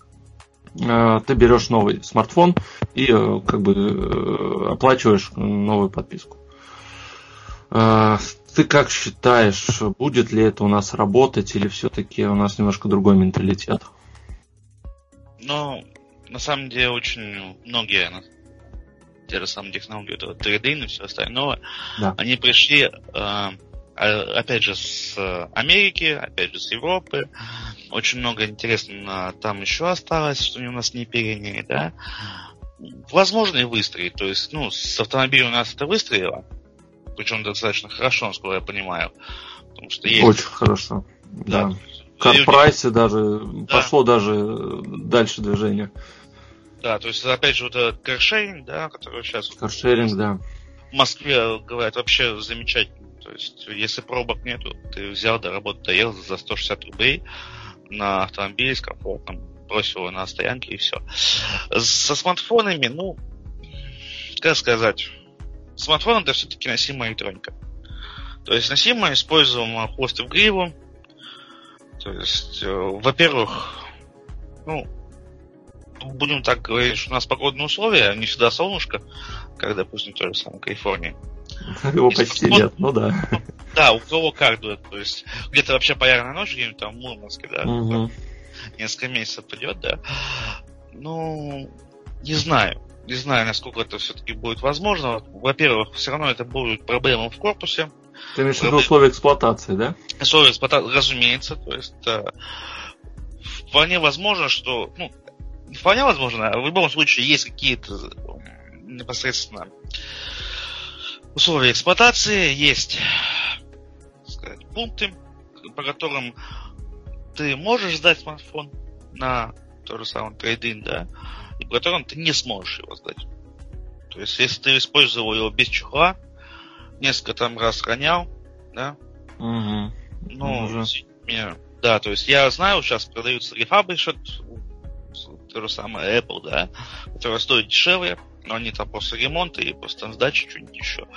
ты берешь новый смартфон и как бы оплачиваешь новую подписку. Ты как считаешь, будет ли это у нас работать или все-таки у нас немножко другой менталитет? Ну, на самом деле очень многие те же самые технологии, это трейдин и все остальное, да. они пришли, э, опять же, с Америки, опять же, с Европы. Очень много интересного там еще осталось, что у нас не переняли, да. Возможно и выстрелить. То есть, ну, с автомобилем у нас это выстрелило, причем достаточно хорошо, насколько я понимаю. Потому что есть... Очень хорошо. Да. да. Карпрайсе даже да. пошло даже дальше движение. Да, то есть, опять же, вот этот каршеринг, да, который сейчас... Каршеринг, да. В Москве, говорят, вообще замечательно. То есть, если пробок нету, ты взял до работы, доехал за 160 рублей на автомобиле с комфортом, бросил его на стоянке и все. Со смартфонами, ну, как сказать, смартфон это все-таки носимая электроника. То есть носимая, используем хвост в гриву. То есть, э, во-первых, ну, будем так говорить, что у нас погодные условия, не всегда солнышко, как, допустим, то же самое в Калифорнии. Его почти нет, ну да. Да, у кого как дует, то есть где-то вообще полярная ночь, где-нибудь там в Мурманске, да, угу. несколько месяцев идет, да. Ну, не знаю. Не знаю, насколько это все-таки будет возможно. Во-первых, все равно это будут проблемы в корпусе. Ты имеешь в виду условия эксплуатации, да? Условия эксплуатации, разумеется. То есть э, вполне возможно, что ну, вполне возможно. В любом случае есть какие-то непосредственно условия эксплуатации, есть сказать, пункты, по которым ты можешь сдать смартфон на тот же самый трейдинг, да, и по которым ты не сможешь его сдать. То есть, если ты использовал его без чехла, несколько там раз ронял, да, угу. ну, угу. да, то есть я знаю, сейчас продаются рефабришет то же самое Apple, да, которая стоит дешевле, но они там после ремонта и после сдачи что-нибудь еще.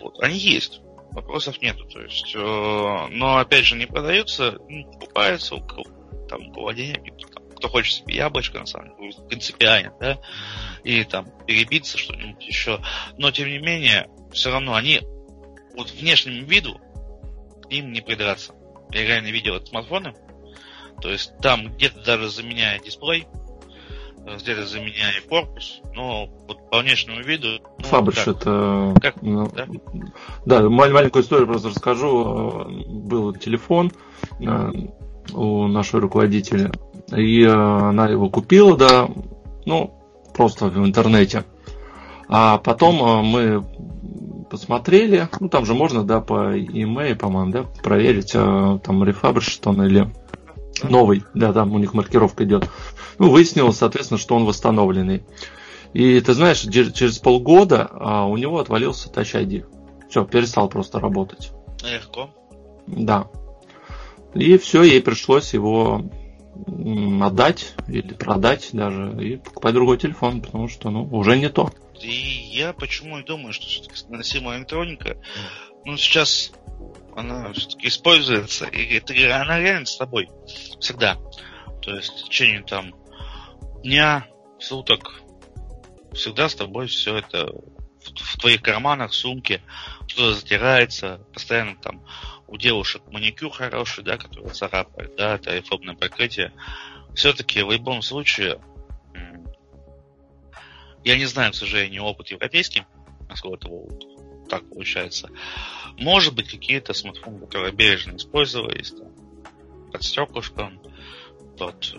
Вот. Они есть. Вопросов нету. То есть, э, но опять же не продаются, ну, покупаются, у кого, там, у кого денег, там, кто хочет себе яблочко, на самом деле, принципиально, да, и там перебиться что-нибудь еще. Но тем не менее, все равно они вот внешнему виду к ним не придраться. Я реально видел это смартфоны. То есть там где-то даже заменяя дисплей, где-то заменяя корпус, но вот по внешнему виду... Ну, Фабриш как? это... Как? Ну, да? да, маленькую историю просто расскажу. Был телефон э, у нашего руководителя, и э, она его купила, да, ну, просто в интернете. А потом э, мы посмотрели, ну там же можно, да, по email, по-моему, да, проверить, там рефабриш он или новый, да, там у них маркировка идет. Ну, выяснилось, соответственно, что он восстановленный. И ты знаешь, через полгода а, у него отвалился Touch ID. Все, перестал просто работать. Легко. Да. И все, ей пришлось его отдать или продать даже и покупать другой телефон, потому что ну, уже не то. И я почему и думаю, что все-таки носимая электроника, ну, сейчас она все-таки используется, и это, она реально с тобой всегда. То есть в течение там дня, суток, всегда с тобой все это в, в твоих карманах, сумке, что-то затирается, постоянно там у девушек маникюр хороший, да, который царапает, да, это айфобное покрытие. Все-таки в любом случае, я не знаю, к сожалению, опыт европейский, насколько это вот так получается. Может быть, какие-то смартфоны, которые бережно использовались, там, под стеклышком, под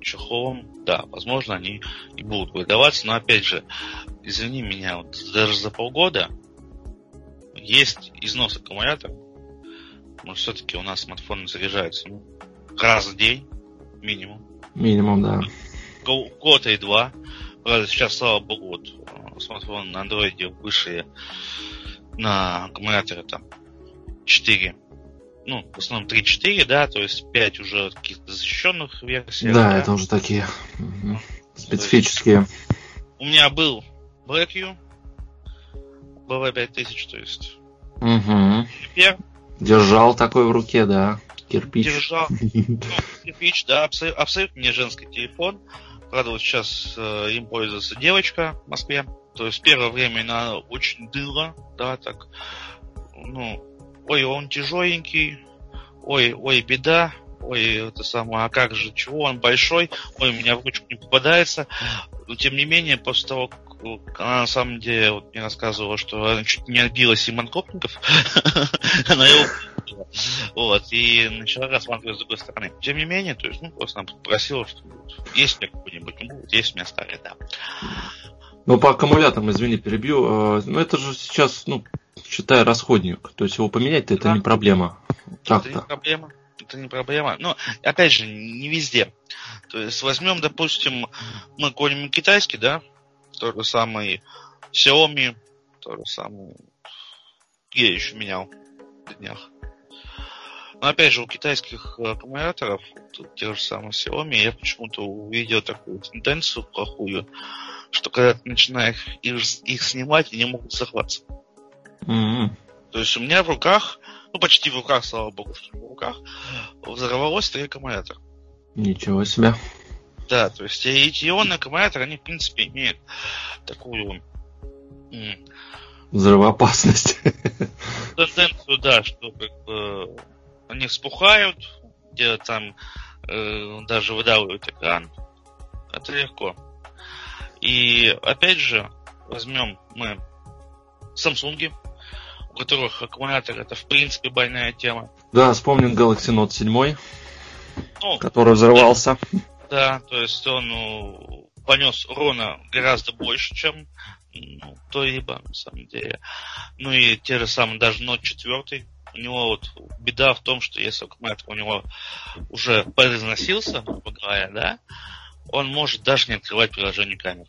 чехлом, да, возможно, они и будут выдаваться, но опять же, извини меня, вот даже за полгода есть износ аккумулятора, но все-таки у нас смартфоны заряжаются ну, раз в день, минимум. Минимум, да. Год и два. Правда, сейчас, слава богу, вот э, смартфон на андроиде высшие на аккумуляторе там 4 ну, в основном 3-4, да, то есть 5 уже каких-то защищенных версий. Да, да, это уже такие угу, специфические. У меня был Black BV5000, то есть. Угу. Теперь... Держал такой в руке, да. Кирпич. Держал. Ну, кирпич, да, абсолютно, абсолютно не женский телефон. Правда, вот сейчас э, им пользуется девочка в Москве. То есть первое время она очень дыла, да, так, ну, ой, он тяжеленький, ой, ой, беда, ой, это самое, а как же, чего он большой, ой, у меня в ручку не попадается. Но, тем не менее, после того, как она на самом деле вот, мне рассказывала, что она чуть не отбила Симон Копников, она его вот, и начала рассматривать с другой стороны. Тем не менее, то есть, ну, просто она попросила, что есть у меня какой-нибудь, ну, есть у меня старый, да. Ну, по аккумуляторам, извини, перебью. Э, ну, это же сейчас, ну, считай, расходник. То есть его поменять-то это не проблема. Это не проблема. Это не проблема. Но, опять же, не везде. То есть возьмем, допустим, мы какой-нибудь китайский, да, тот же самый Xiaomi, тот же самый... Я еще менял на днях. Но опять же, у китайских аккумуляторов, тех же самых Xiaomi, я почему-то увидел такую тенденцию плохую, что когда ты начинаешь их, их снимать, они могут захватываться. Mm-hmm. То есть у меня в руках, ну почти в руках, слава богу, что в руках, взорвалось три аккумулятора. Ничего себе. Да, то есть эти ионные аккумуляторы, они, в принципе, имеют такую взрывоопасность. Тенденцию, да, что как бы они вспухают, где там э, даже выдавливают экран. Это легко. И опять же, возьмем мы Samsung, у которых аккумулятор это в принципе больная тема. Да, вспомним Galaxy Note 7, ну, который взорвался. Да, то есть он ну, понес урона гораздо больше, чем ну, то-либо, на самом деле. Ну и те же самые, даже Note 4, у него вот беда в том, что если аккумулятор у него уже произносился, грубо говоря, да, он может даже не открывать приложение камер.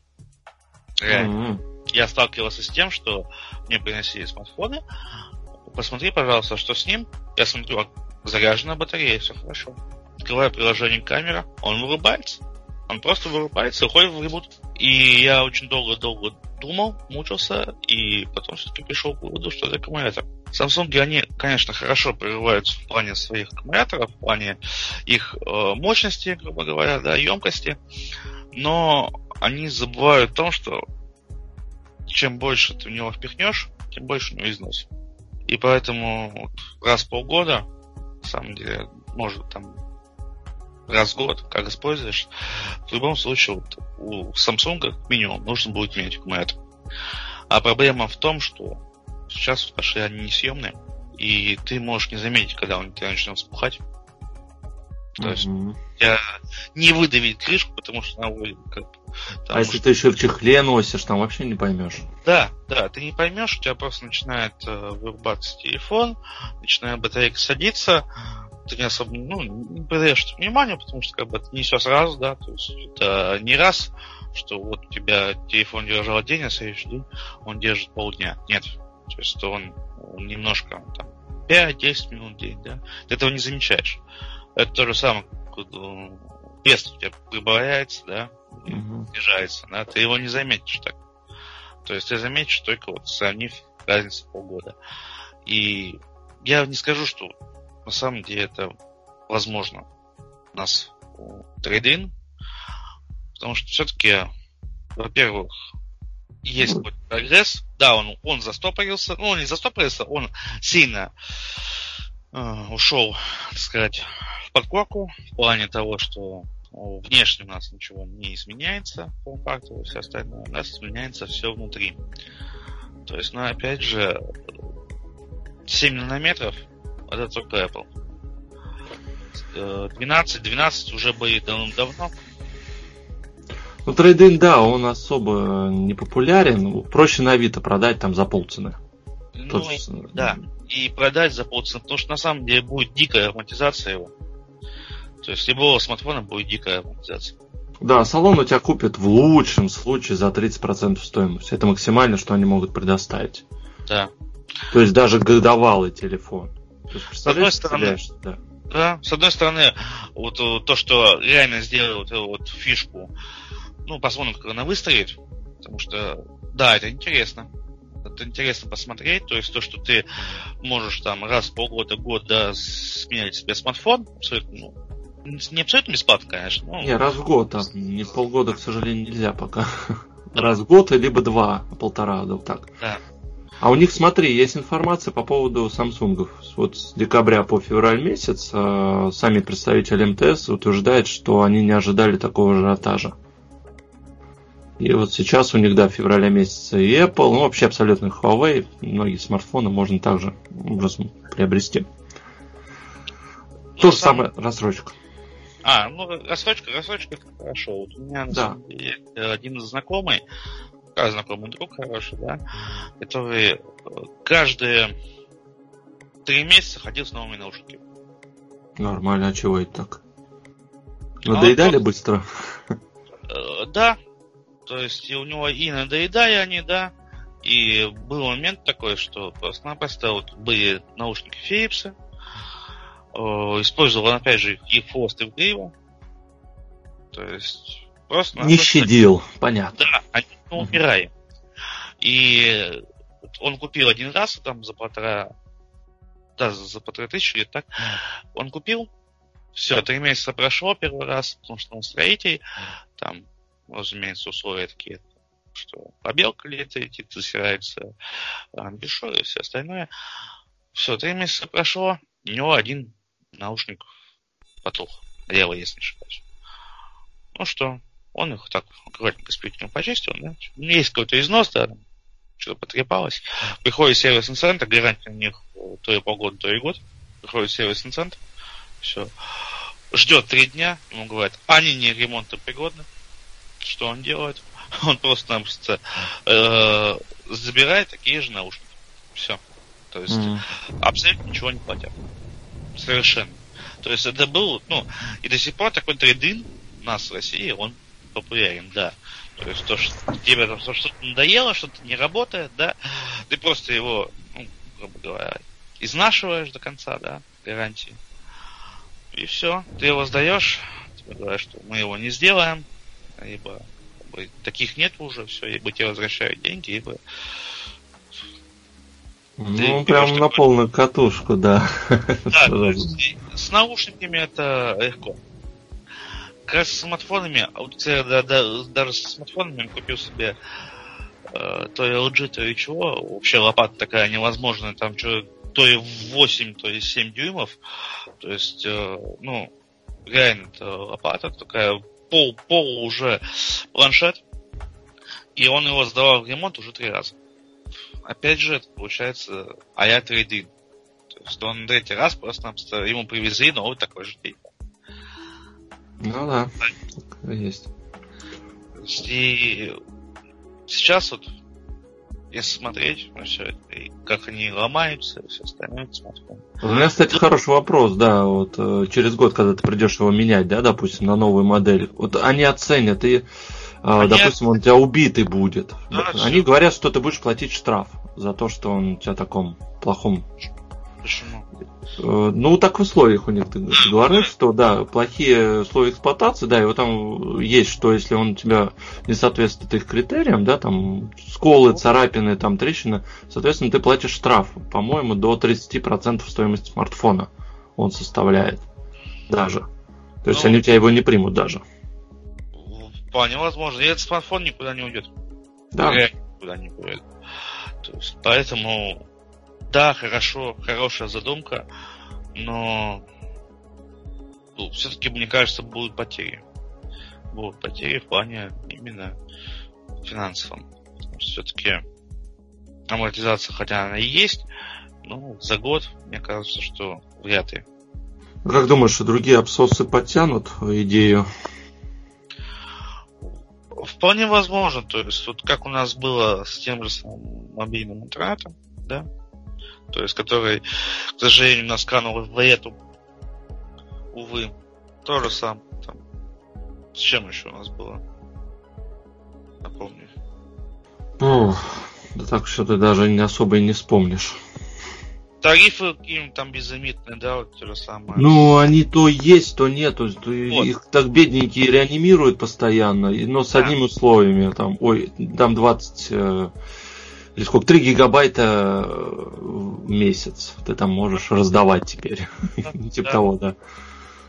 Реально. Mm-hmm я сталкивался с тем, что мне приносили смартфоны. Посмотри, пожалуйста, что с ним. Я смотрю, заряжена батарея, все хорошо. Открываю приложение камера, он вырубается. Он просто вырубается, уходит в ребут. И я очень долго-долго думал, мучился, и потом все-таки пришел к выводу, что это аккумулятор. Samsung, они, конечно, хорошо прорываются в плане своих аккумуляторов, в плане их э, мощности, грубо говоря, да, емкости, но они забывают о том, что чем больше ты в него впихнешь, тем больше у него износ. И поэтому вот раз в полгода, на самом деле, может там раз в год, как используешь, в любом случае вот, у Samsung минимум нужно будет менять аккумулятор. А проблема в том, что сейчас пошли они несъемные, и ты можешь не заметить, когда он тебя начнет вспухать. То есть тебя не выдавить крышку, потому что она выйдет. Как, а если ты еще в чехле носишь, там вообще не поймешь. Да, да, ты не поймешь, у тебя просто начинает э, вырубаться телефон, начинает батарейка садиться, ты не особо ну, не придаешь внимания, потому что как бы это не все сразу, да, то есть это не раз, что вот у тебя телефон держал день, а следующий день он держит полдня. Нет. То есть он, он немножко там 5-10 минут в день, да. Ты этого не замечаешь. Это то же самое, вес у тебя прибавляется, да, угу. снижается, да, ты его не заметишь так. То есть ты заметишь только вот сравнив разницу полгода. И я не скажу, что на самом деле это возможно у нас трейдин, потому что все-таки, во-первых, есть какой-то прогресс. Да, он, он застопорился. Ну, он не застопорился, он сильно э, ушел, так сказать, в подкорку в плане того, что внешне у нас ничего не изменяется, по факту, все остальное. У нас изменяется все внутри. То есть, ну, опять же, 7 нанометров это только Apple. 12, 12 уже были давно-давно. Ну, трейдинг, да, он особо не популярен. Проще на Авито продать там за полцены. Ну, Тот... да. И продать за полцены, потому что на самом деле будет дикая автоматизация его. То есть любого смартфона будет дикая автоматизация. Да, салон у тебя купит в лучшем случае за 30% стоимости. Это максимально, что они могут предоставить. Да. То есть даже годовалый телефон. С одной стороны, да. да, с одной стороны, вот э, то, что реально сделали вот эту вот фишку, ну, посмотрим, как она выстрелит, потому что, да, это интересно. Это интересно посмотреть, то есть то, что ты можешь там раз в полгода, год, да, сменять себе смартфон, абсолютно, ну, не абсолютно бесплатно, конечно. Но... Не, раз в год, а не полгода, к сожалению, нельзя пока. Раз в год, либо два, полтора, да, вот так. Да. А у них, смотри, есть информация по поводу Samsung. Вот с декабря по февраль месяц э, сами представители МТС утверждают, что они не ожидали такого ажиотажа. И вот сейчас у них, да, в феврале месяце и Apple, ну вообще абсолютно Huawei, многие смартфоны можно также образом приобрести. То же сам... самое рассрочка. А, ну рассрочка, рассрочка хорошо. Вот у меня да. один знакомый, а, знакомый друг хороший, да, который э, каждые три месяца ходил с новыми наушниками. Нормально, а чего это так? А Надоедали а быстро? Э, да. То есть у него и надоедали они, да. И был момент такой, что просто-напросто вот были наушники Philips. Э, использовал опять же, и хвост, и в То есть просто... Не щадил, понятно. Да, они мы умираем. И он купил один раз, там за полтора, да, за полтора тысячи, или так, он купил, все, три месяца прошло первый раз, потому что он строитель, там, разумеется, условия такие, что побелка летит, засирается амбишор и все остальное. Все, три месяца прошло, у него один наушник потух, левый, если не ошибаюсь. Ну что, он их так аккуратненько спиртом почистил, да, есть какой-то износ, да, что-то потрепалось. Приходит сервисный центр, гарантия у них то и полгода, то и год. Приходит сервисный центр, все. Ждет три дня, ему говорят, они не ремонтопригодны. Что он делает? Он просто-напросто э, забирает такие же наушники. Все. То есть mm-hmm. абсолютно ничего не платят. Совершенно. То есть это был, ну, и до сих пор такой трейдин у нас в России, он популярен, да. То есть то, что тебе там что-то надоело, что-то не работает, да, ты просто его, ну, грубо говоря, изнашиваешь до конца, да, гарантии. И все, ты его сдаешь, тебе говорят, что мы его не сделаем, либо бы таких нет уже, все, либо тебе возвращают деньги, либо ну, Ты прям на полную катушку, да. Да, с наушниками это легко. Как раз с смартфонами, а вот да, да, даже с смартфонами купил себе э, то LG, то и чего. Вообще лопата такая невозможная, там что, то и 8, то и 7 дюймов. То есть, э, ну, реально это лопата такая, пол, пол уже планшет. И он его сдавал в ремонт уже три раза опять же, это получается а-я трейдинг. То есть он третий раз просто ему привезли новый такой же телефон. Ну да, да. есть. И сейчас вот, если смотреть на все это, и как они ломаются, и все остальное, смартфон. У меня, кстати, хороший вопрос, да, вот э, через год, когда ты придешь его менять, да, допустим, на новую модель, вот они оценят и а, Они... допустим, он у тебя убитый будет. Да, Они все. говорят, что ты будешь платить штраф за то, что он у тебя таком плохом. Почему? Э, ну, так в условиях у них говоришь, что да, плохие условия эксплуатации, да, и вот там есть, что если он у тебя не соответствует их критериям, да, там сколы, царапины, там трещины, соответственно, ты платишь штраф, по-моему, до 30% стоимости смартфона он составляет даже. То есть ну, они у тебя его не примут даже. Вполне возможно. И этот смартфон никуда не уйдет. Да. Реально никуда не уйдет. То есть, поэтому, да, хорошо, хорошая задумка, но ну, все-таки, мне кажется, будут потери. Будут потери в плане именно финансовом. Все-таки амортизация, хотя она и есть, но за год, мне кажется, что вряд ли. Как думаешь, другие абсосы подтянут идею Вполне возможно, то есть вот как у нас было с тем же самым мобильным интернетом, да, то есть который, к сожалению, нас канул в эту, увы, то же самое. Там. С чем еще у нас было? Напомню. Ну, да так что ты даже не особо и не вспомнишь тарифы какие там безлимитные, да, вот то же самое. Ну, они то есть, то нет. То есть, вот. Их так бедненькие реанимируют постоянно, но с да. одними условиями. Там, ой, там 20 э, или сколько, 3 гигабайта в месяц ты там можешь раздавать теперь. Да, типа того, да.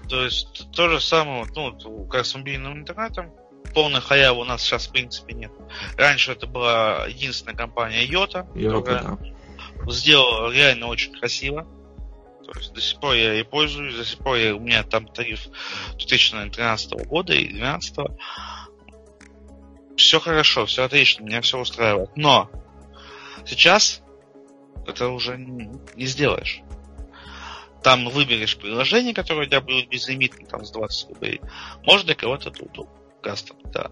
То есть то же самое, ну, как с мобильным интернетом, полной халявы у нас сейчас в принципе нет. Раньше это была единственная компания Йота, которая да сделал реально очень красиво. То есть до сих пор я и пользуюсь, до сих пор я, у меня там тариф 2013 года и 2012. Все хорошо, все отлично, меня все устраивает. Но сейчас это уже не сделаешь. Там выберешь приложение, которое у тебя будет безлимитно, там с 20 рублей. Может для кого-то это удобно. Кастом, да.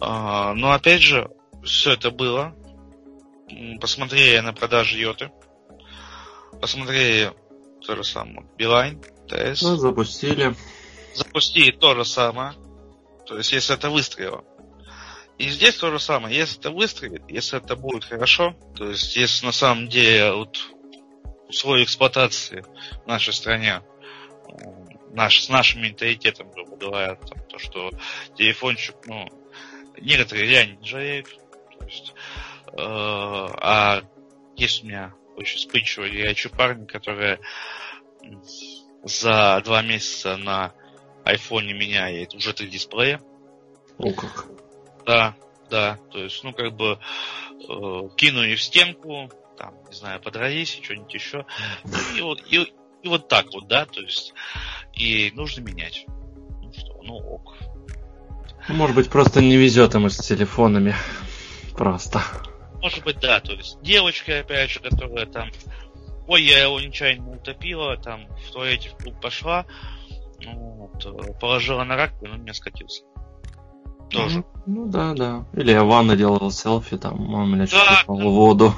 А, но опять же, все это было, посмотрели на продажи Йоты, посмотрели то же самое, Билайн, ТС. Ну, запустили. Запустили то же самое. То есть, если это выстрелило. И здесь то же самое. Если это выстрелит, если это будет хорошо, то есть, если на самом деле вот условия эксплуатации в нашей стране наш, с нашим менталитетом, грубо говоря, там, то, что телефончик, ну, некоторые реально не жалеют. То есть, Э, а есть у меня очень вспыльчивые горячие парни, которые за два месяца на айфоне меняет уже три дисплея. О как. Да, да. То есть, ну, как бы э, кинули в стенку, там, не знаю, подрались, что-нибудь еще. И, вот, и, и вот так вот, да, то есть, и нужно менять. Ну что, ну ок. Может быть, просто не везет им с телефонами. Просто может быть, да, то есть девочка, опять же, которая там, ой, я его нечаянно утопила, там, в туалете в клуб пошла, ну, вот, э, положила на раковину, он меня скатился. Тоже. Ну, ну да, да. Или я в ванной делал селфи, там, он меня да, чуть да. в воду.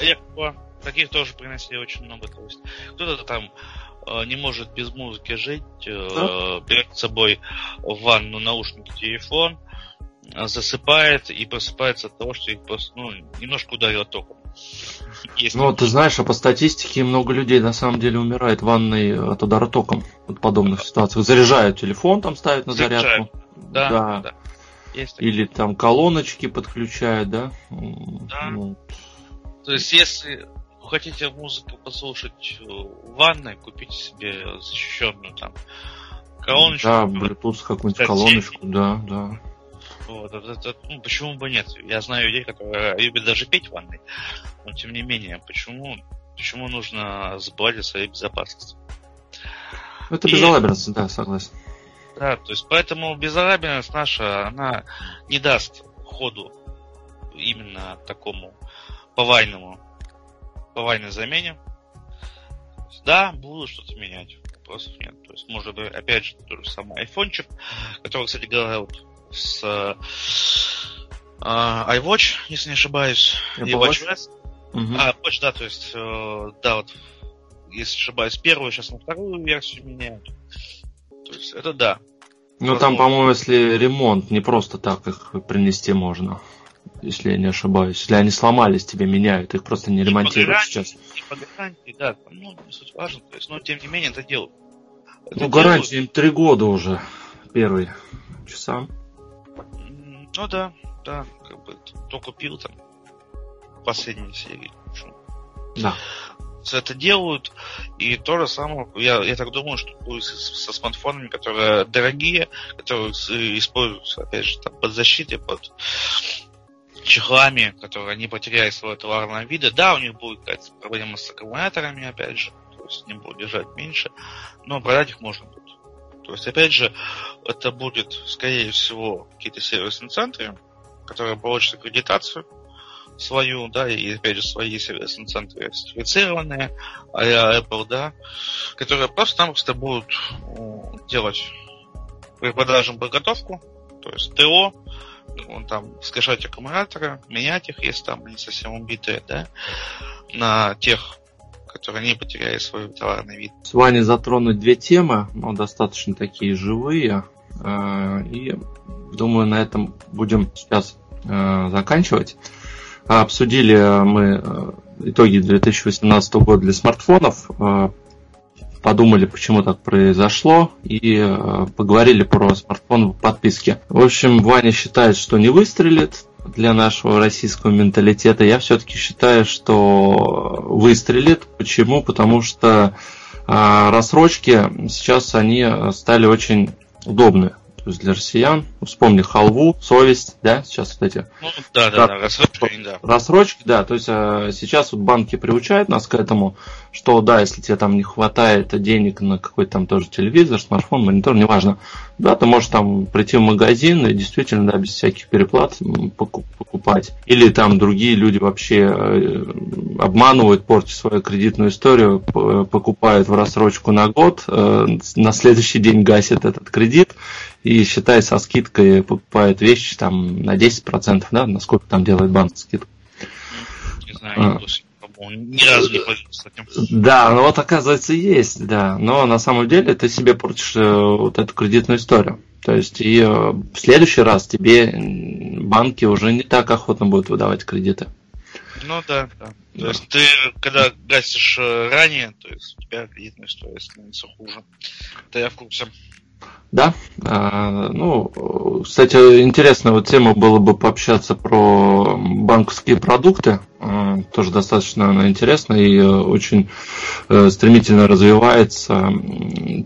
Легко. Таких тоже приносили очень много. То есть кто-то там э, не может без музыки жить, э, да? берет с собой в ванну наушники, телефон, засыпает и просыпается от того, что их просто, ну, немножко ударило током. Есть ну, ты знаешь, а по статистике много людей на самом деле умирает в ванной от удара током в подобных ситуациях. Заряжают телефон, там ставят на зарядку. Да, да. да. Есть Или там колоночки подключают, да? Да. Ну. То есть, если вы хотите музыку послушать в ванной, купите себе защищенную там колоночку. Да, Bluetooth какую-нибудь колоночку, да, да. Вот, это, это, ну, почему бы нет? Я знаю людей, которые любят даже петь в ванной, но тем не менее, почему, почему нужно забывать о своей безопасности? Это безалаберность, да, согласен. Да, то есть поэтому безалаберность наша, она не даст ходу именно такому повальному, повальной замене. Да, буду что-то менять, вопросов нет. То есть, может быть, опять же, тот же самый айфончик, который, кстати говоря, вот с э, iWatch, если не ошибаюсь, и WatchOS. Угу. А, Watch, да, то есть, э, да, вот, если ошибаюсь, первую, сейчас на вторую версию меняют. То есть, это да. Ну, там, по-моему, если ремонт, не просто так их принести можно если я не ошибаюсь. Если они сломались, тебе меняют, их просто не и ремонтируют гарантии, сейчас. И по гарантии, да, ну, не суть важно, то есть, но тем не менее это делают. Это ну, гарантия им три года уже, первый часа. Ну да, да, как бы кто купил там последние серии. Да. Это делают, и то же самое, я, я так думаю, что будет со, смартфонами, которые дорогие, которые используются, опять же, там, под защитой, под чехлами, которые не потеряют свое товарное вида. Да, у них будет какая-то проблема с аккумуляторами, опять же, то есть не будут держать меньше, но продать их можно будет. То есть, опять же, это будет, скорее всего, какие-то сервисные центры, которые получат аккредитацию свою, да, и, опять же, свои центры сертифицированные, а Apple, да, которые просто-напросто будут делать при продаже подготовку, то есть ТО, он там скачать аккумуляторы, менять их, если там они совсем убитые, да, на тех которые не потеряли свой товарный вид. С вами затронуть две темы, но достаточно такие живые. Э, и думаю, на этом будем сейчас э, заканчивать. Обсудили мы э, итоги 2018 года для смартфонов, подумали, почему так произошло, и поговорили про смартфон в подписке. В общем, Ваня считает, что не выстрелит, для нашего российского менталитета, я все-таки считаю, что выстрелит. Почему? Потому что э, рассрочки сейчас они стали очень удобны. То есть для россиян, вспомни халву, совесть, да, сейчас вот эти. Ну, да, да, да, рассрочки, да. Рассрочки, да, то есть э, сейчас вот банки приучают нас к этому, что да, если тебе там не хватает денег на какой-то там тоже телевизор, смартфон, монитор, неважно, да, ты можешь там прийти в магазин и действительно, да, без всяких переплат покупать. Или там другие люди вообще э, обманывают, портят свою кредитную историю, покупают в рассрочку на год, э, на следующий день гасят этот кредит и считай со скидкой покупают вещи там на 10%, да, насколько там делает банк скидку. Не знаю, а. ни разу не пользовался этим. Да, ну вот оказывается есть, да. Но на самом деле ты себе портишь э, вот эту кредитную историю. То есть и э, в следующий раз тебе банки уже не так охотно будут выдавать кредиты. Ну да, да. То да. есть ты, когда гасишь э, ранее, то есть у тебя кредитная история становится хуже. Это я в курсе. Да, а, ну, кстати, интересная вот тема было бы пообщаться про банковские продукты, а, тоже достаточно она интересна и очень э, стремительно развивается.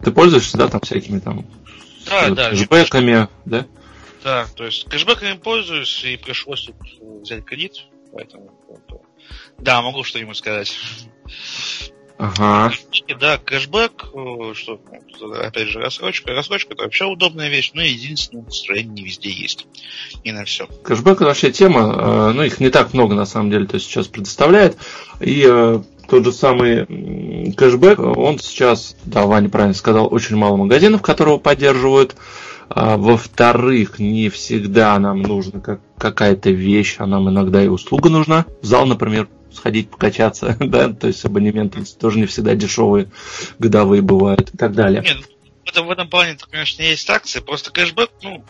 Ты пользуешься, да, там всякими там да, да, кэшбэками, да? Да, то есть кэшбэками пользуюсь и пришлось тут взять кредит, поэтому да, могу что-нибудь сказать. Ага. Да, кэшбэк, э, что, опять же, рассрочка. Рассрочка это вообще удобная вещь, но единственное, настроение не везде есть. И на все. Кэшбэк это вообще тема, э, ну их не так много на самом деле, то сейчас предоставляет. И э, тот же самый кэшбэк, он сейчас, да, Ваня правильно сказал, очень мало магазинов, которые поддерживают. А, во-вторых, не всегда нам нужна как, какая-то вещь, а нам иногда и услуга нужна. Зал, например, сходить покачаться, да, то есть абонементы тоже не всегда дешевые, годовые бывают и так далее. Нет, в этом, в этом плане, конечно, есть акции, просто кэшбэк, ну,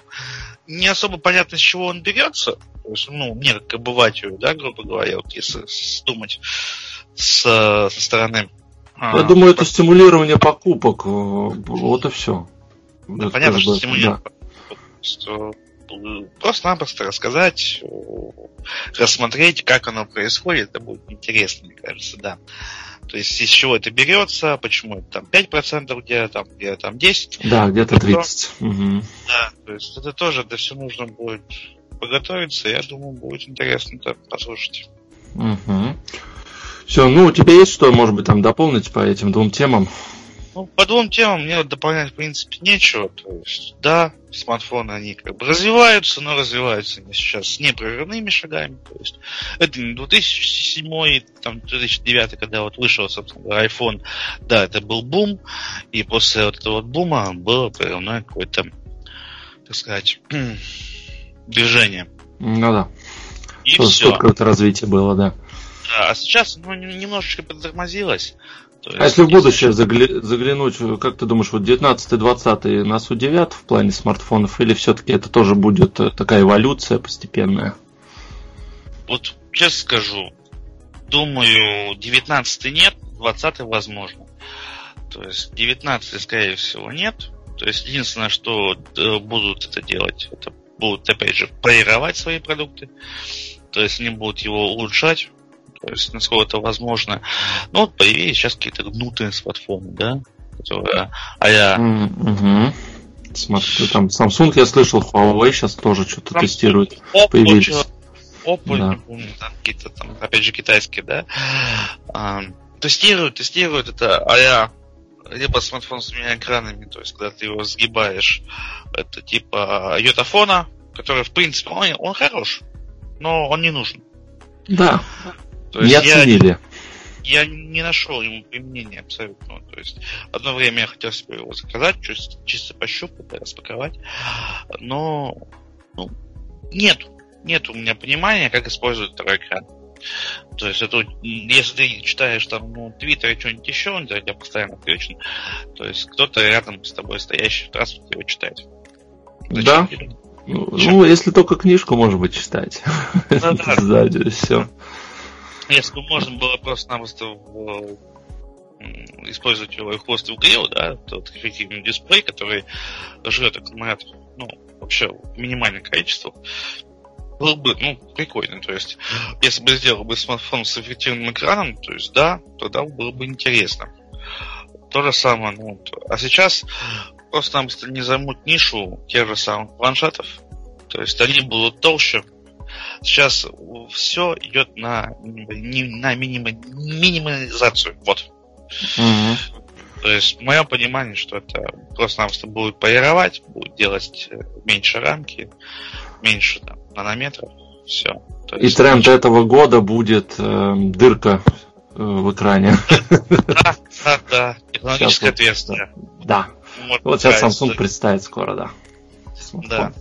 не особо понятно, с чего он берется. То есть, ну, мне как обывателю, да, грубо говоря, вот если думать с, со стороны. А, Я а, думаю, это стимулирование покупок. Вот и все. Да, понятно, что стимулирование да. покупок. просто-напросто рассказать, рассмотреть, как оно происходит, это будет интересно, мне кажется, да. То есть из чего это берется, почему это там 5%, где там, где там 10%. Да, где-то 30%. Угу. Да, то есть это тоже это все нужно будет подготовиться, я думаю, будет интересно это послушать. Угу. Все, ну у тебя есть что, может быть, там дополнить по этим двум темам? Ну, по двум темам мне дополнять, в принципе, нечего. То есть, да, смартфоны, они как бы развиваются, но развиваются они сейчас с непрерывными шагами. То есть, это не 2007, там, 2009, когда вот вышел, собственно iPhone, да, это был бум, и после вот этого вот бума было прерывное какое-то, так сказать, движение. Ну да. И Тут все. какое-то развитие было, да. Да, а сейчас ну, немножечко подтормозилось. а если в будущее загля... заглянуть, как ты думаешь, вот 19-20 нас удивят в плане смартфонов, или все-таки это тоже будет э, такая эволюция постепенная? Вот честно скажу, думаю, 19 нет, 20 возможно. То есть 19 скорее всего нет. То есть единственное, что э, будут это делать, это будут опять же полировать свои продукты. То есть они будут его улучшать, то есть насколько это возможно. Ну вот появились сейчас какие-то гнутые смартфоны, да, которые а я mm-hmm. Смотри, там Samsung я слышал, Huawei сейчас тоже что-то Samsung, тестирует. Oppo, появились. Oppo, да. не помню, там какие-то там, опять же, китайские, да. А, тестируют, тестируют это, а я либо смартфон с двумя экранами, то есть когда ты его сгибаешь, это типа йотафона, который в принципе он, он хорош, но он не нужен. Да. То не оценили. Я, я не нашел ему применения абсолютно. То есть одно время я хотел себе его заказать, чисто, чисто пощупать, распаковать, но ну, нет, нет у меня понимания, как использовать второй экран. То есть это, если ты читаешь там, ну, Твиттер и что-нибудь еще, он тебя постоянно включен. То есть кто-то рядом с тобой стоящий в транспорте его читает. Зачем да. Ну, ну, если только книжку, может быть, читать. Да, да. Сзади, все. Если бы можно было просто-напросто использовать его хвост в грил, да, тот эффективный дисплей, который жрет аккумулятор, ну, вообще минимальное количество, был бы, ну, прикольно. То есть, если бы сделал бы смартфон с эффективным экраном, то есть, да, тогда было бы интересно. То же самое, ну, а сейчас просто-напросто не займут нишу тех же самых планшетов. То есть они будут толще, Сейчас все идет на, на минима, минимализацию. Вот. Угу. То есть, мое понимание, что это просто-напросто будет полировать, будет делать э, меньше рамки, меньше там, нанометров, все. То И тренд меньше... этого года будет э, дырка э, в экране. Да, да, да. Технологическое отверстие. Да. Вот, сейчас Samsung представит скоро, да. Да.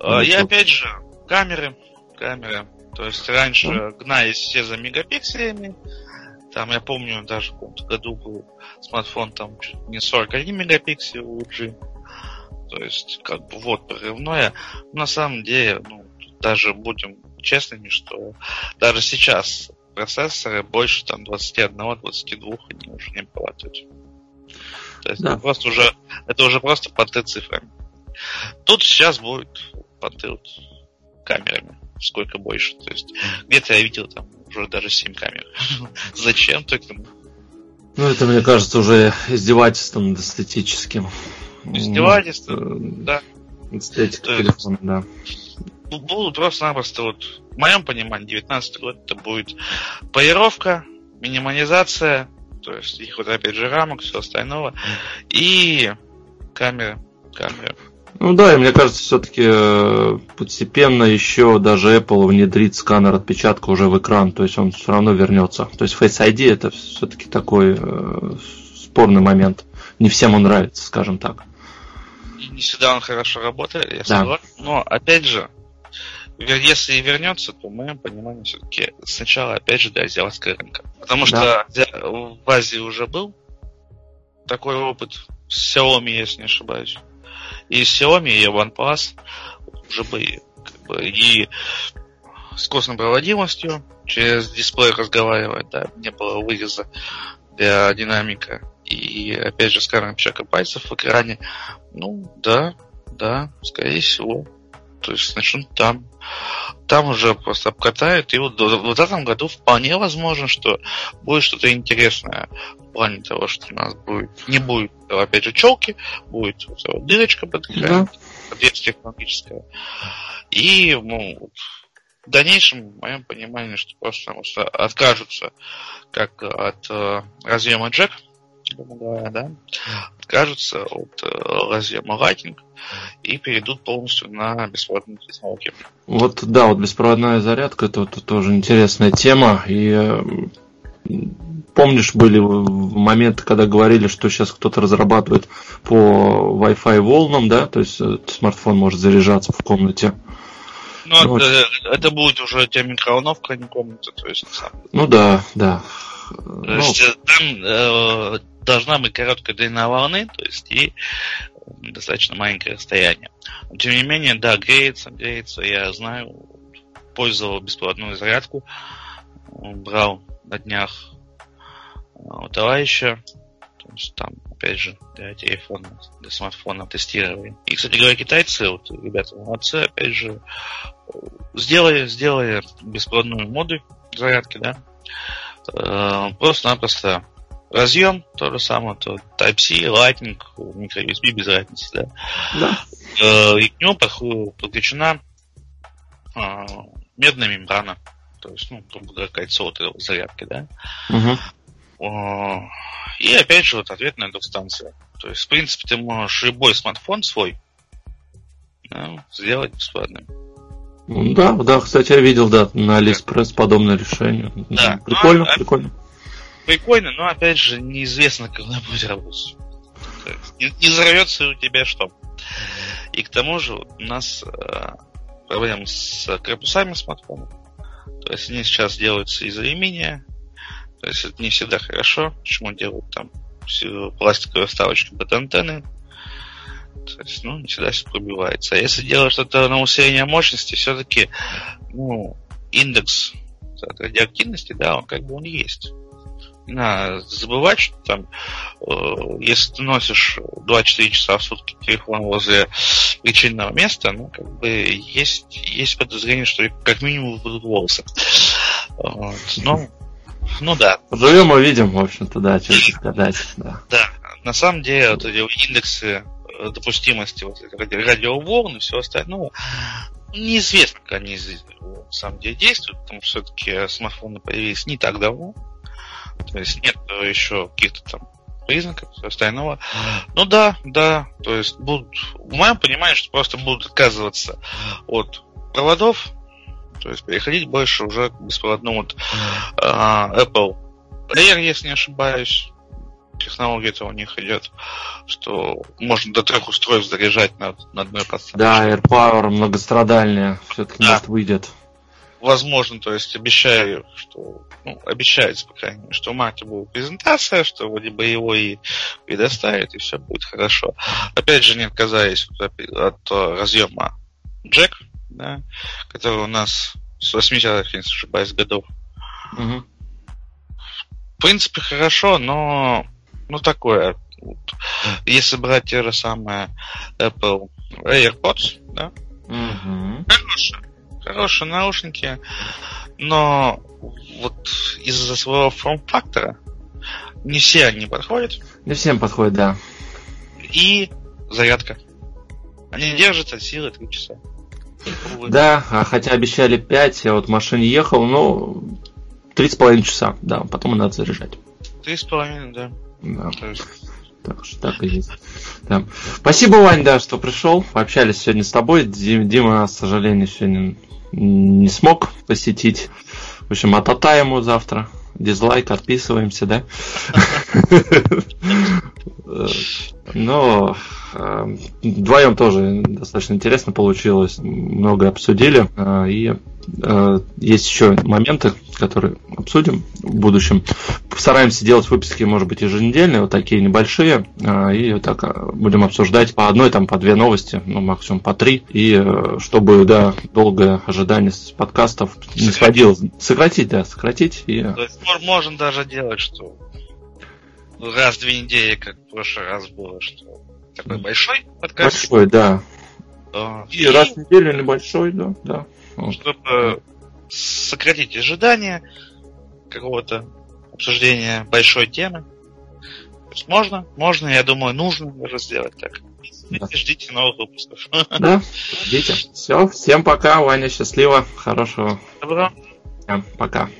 Ну, И опять же, камеры, камеры. То есть раньше гнались все за мегапикселями. Там, я помню, даже в каком-то году был смартфон там чуть не 41 мегапиксель LG. То есть, как бы вот прорывное. На самом деле, ну, даже будем честными, что даже сейчас процессоры больше там 21-22 они уже не прорабатывают. То есть да. это просто уже это уже просто понты цифрами. Тут сейчас будет понты вот камерами сколько больше. То есть где-то я видел там уже даже 7 камер. Зачем только? Ну, это, мне кажется, уже издевательством эстетическим. Издевательством, да. Эстетика телефона, да. Будут просто-напросто вот, в моем понимании, 19 год это будет полировка, минимализация, то есть их вот опять же рамок, все остального, и камера, камера. Ну да, и мне кажется, все-таки э, постепенно еще даже Apple внедрит сканер отпечатка уже в экран, то есть он все равно вернется. То есть Face ID это все-таки такой э, спорный момент. Не всем он нравится, скажем так. не всегда он хорошо работает, я да. согласен. Но опять же, если и вернется, то в моем понимании все-таки сначала опять же для азиатского рынка. Потому что да. в Азии уже был такой опыт с Xiaomi, если не ошибаюсь и Xiaomi, и OnePlus уже были как бы, и с костной проводимостью, через дисплей разговаривать, да, не было выреза для динамика. И опять же, сканер отпечатка пальцев в экране. Ну, да, да, скорее всего. То есть начнут там. Там уже просто обкатают. И вот в этом году вполне возможно, что будет что-то интересное в плане того, что у нас будет не будет, опять же, челки, будет вот дырочка под да. технологическая. И ну, в дальнейшем, в моем понимании, что просто что откажутся как от э, разъема джек, грубо говоря, да, откажутся от э, разъема Lightning и перейдут полностью на беспроводную технологию. Вот, да, вот беспроводная зарядка, это вот тоже интересная тема, и помнишь, были моменты, когда говорили, что сейчас кто-то разрабатывает по Wi-Fi волнам, да, то есть э, смартфон может заряжаться в комнате. Ну, вот. это, это будет уже тебя микроволновка, а не комната, то есть. Ну да, да. То ну, есть э, там э, должна быть короткая длина волны, то есть и достаточно маленькое расстояние. Но, тем не менее, да, греется, греется, я знаю, пользовал беспроводную зарядку, брал на днях у товарища, то есть там, опять же, для телефона, для смартфона тестировали. И, кстати говоря, китайцы, вот, ребята молодцы, опять же, сделали, сделали беспроводную моду зарядки, да, э, просто-напросто разъем, то же самое, то Type-C, Lightning, micro-USB без разницы, да. да. Э, и к нему подключена э, медная мембрана, то есть, ну, грубо говоря, кольцо вот этой зарядки, да. Угу. И опять же, вот ответная двухстанция. То есть, в принципе, ты можешь любой смартфон свой да, сделать бесплатным. Да, да, кстати, я видел, да, на Алиэкспресс подобное решение. Да. Прикольно, ну, а, прикольно прикольно, но опять же неизвестно, когда будет работать. Не, не взорвется у тебя что. И к тому же у нас э, проблемы с корпусами смартфонов. То есть они сейчас делаются из алюминия. То есть это не всегда хорошо. Почему делают там пластиковые вставочки под антенны. То есть, ну, не всегда все пробивается. А если делать что-то на усиление мощности, все-таки, ну, индекс радиоактивности, да, он как бы он есть надо забывать, что там, э, если ты носишь 24 часа в сутки телефон возле причинного места, ну, как бы есть, есть подозрение, что как минимум будут волосы. Вот. Ну, ну да. Живем и видим, в общем-то, да, что сказать. Да. да, на самом деле, вот эти индексы э, допустимости вот радиоволн и все остальное, ну, неизвестно, как они на самом деле действуют, потому что все-таки смартфоны появились не так давно. То есть нет еще каких-то там признаков остального. Ну да, да, то есть будут, в моем понимании, что просто будут отказываться от проводов, то есть переходить больше уже к беспроводному вот, uh, Apple Air, если не ошибаюсь. Технология это у них идет, что можно до трех устройств заряжать на, на одной подстанции. Да, AirPower многострадальная, все-таки да. может выйдет возможно, то есть обещаю, что, ну, обещается, по крайней мере, что в марте будет презентация, что вроде бы его и предоставят, и все будет хорошо. Опять же, не отказаясь от, разъема Джек, да, который у нас с 80-х, если не ошибаюсь, годов. Угу. В принципе, хорошо, но ну такое. Если брать те же самые Apple AirPods, да, угу. хорошие хорошие наушники, но вот из-за своего форм-фактора не все они подходят. Не всем подходят, да. И зарядка. Они держатся от силы 3 часа. Да, а хотя обещали 5, я вот в машине ехал, ну, с половиной часа, да, потом надо заряжать. Три с половиной, да. Да. То есть... Так что так и есть. Да. Спасибо, Вань, да, что пришел. Общались сегодня с тобой. Дима, к сожалению, сегодня не смог посетить. В общем, атата ему завтра. Дизлайк, отписываемся, да? Но э, вдвоем тоже достаточно интересно получилось. Много обсудили. Э, и э, есть еще моменты, которые обсудим в будущем. Постараемся делать выпуски, может быть, еженедельные, вот такие небольшие, и вот так будем обсуждать по одной, там, по две новости, ну, максимум по три, и э, чтобы, да, долгое ожидание с подкастов не сводилось. Сократить, да, сократить. И... То есть можно даже делать, что раз в две недели, как в прошлый раз было, что такой большой подкаст. Большой, да. Э, и, и раз в неделю небольшой, да, да. Вот. Чтобы сократить ожидания какого-то обсуждения большой темы. То есть можно, можно, я думаю, нужно даже сделать так. Да. Ждите новых выпусков. Да, ждите. Все, всем пока, Ваня, счастливо, хорошего. Добро. Пока.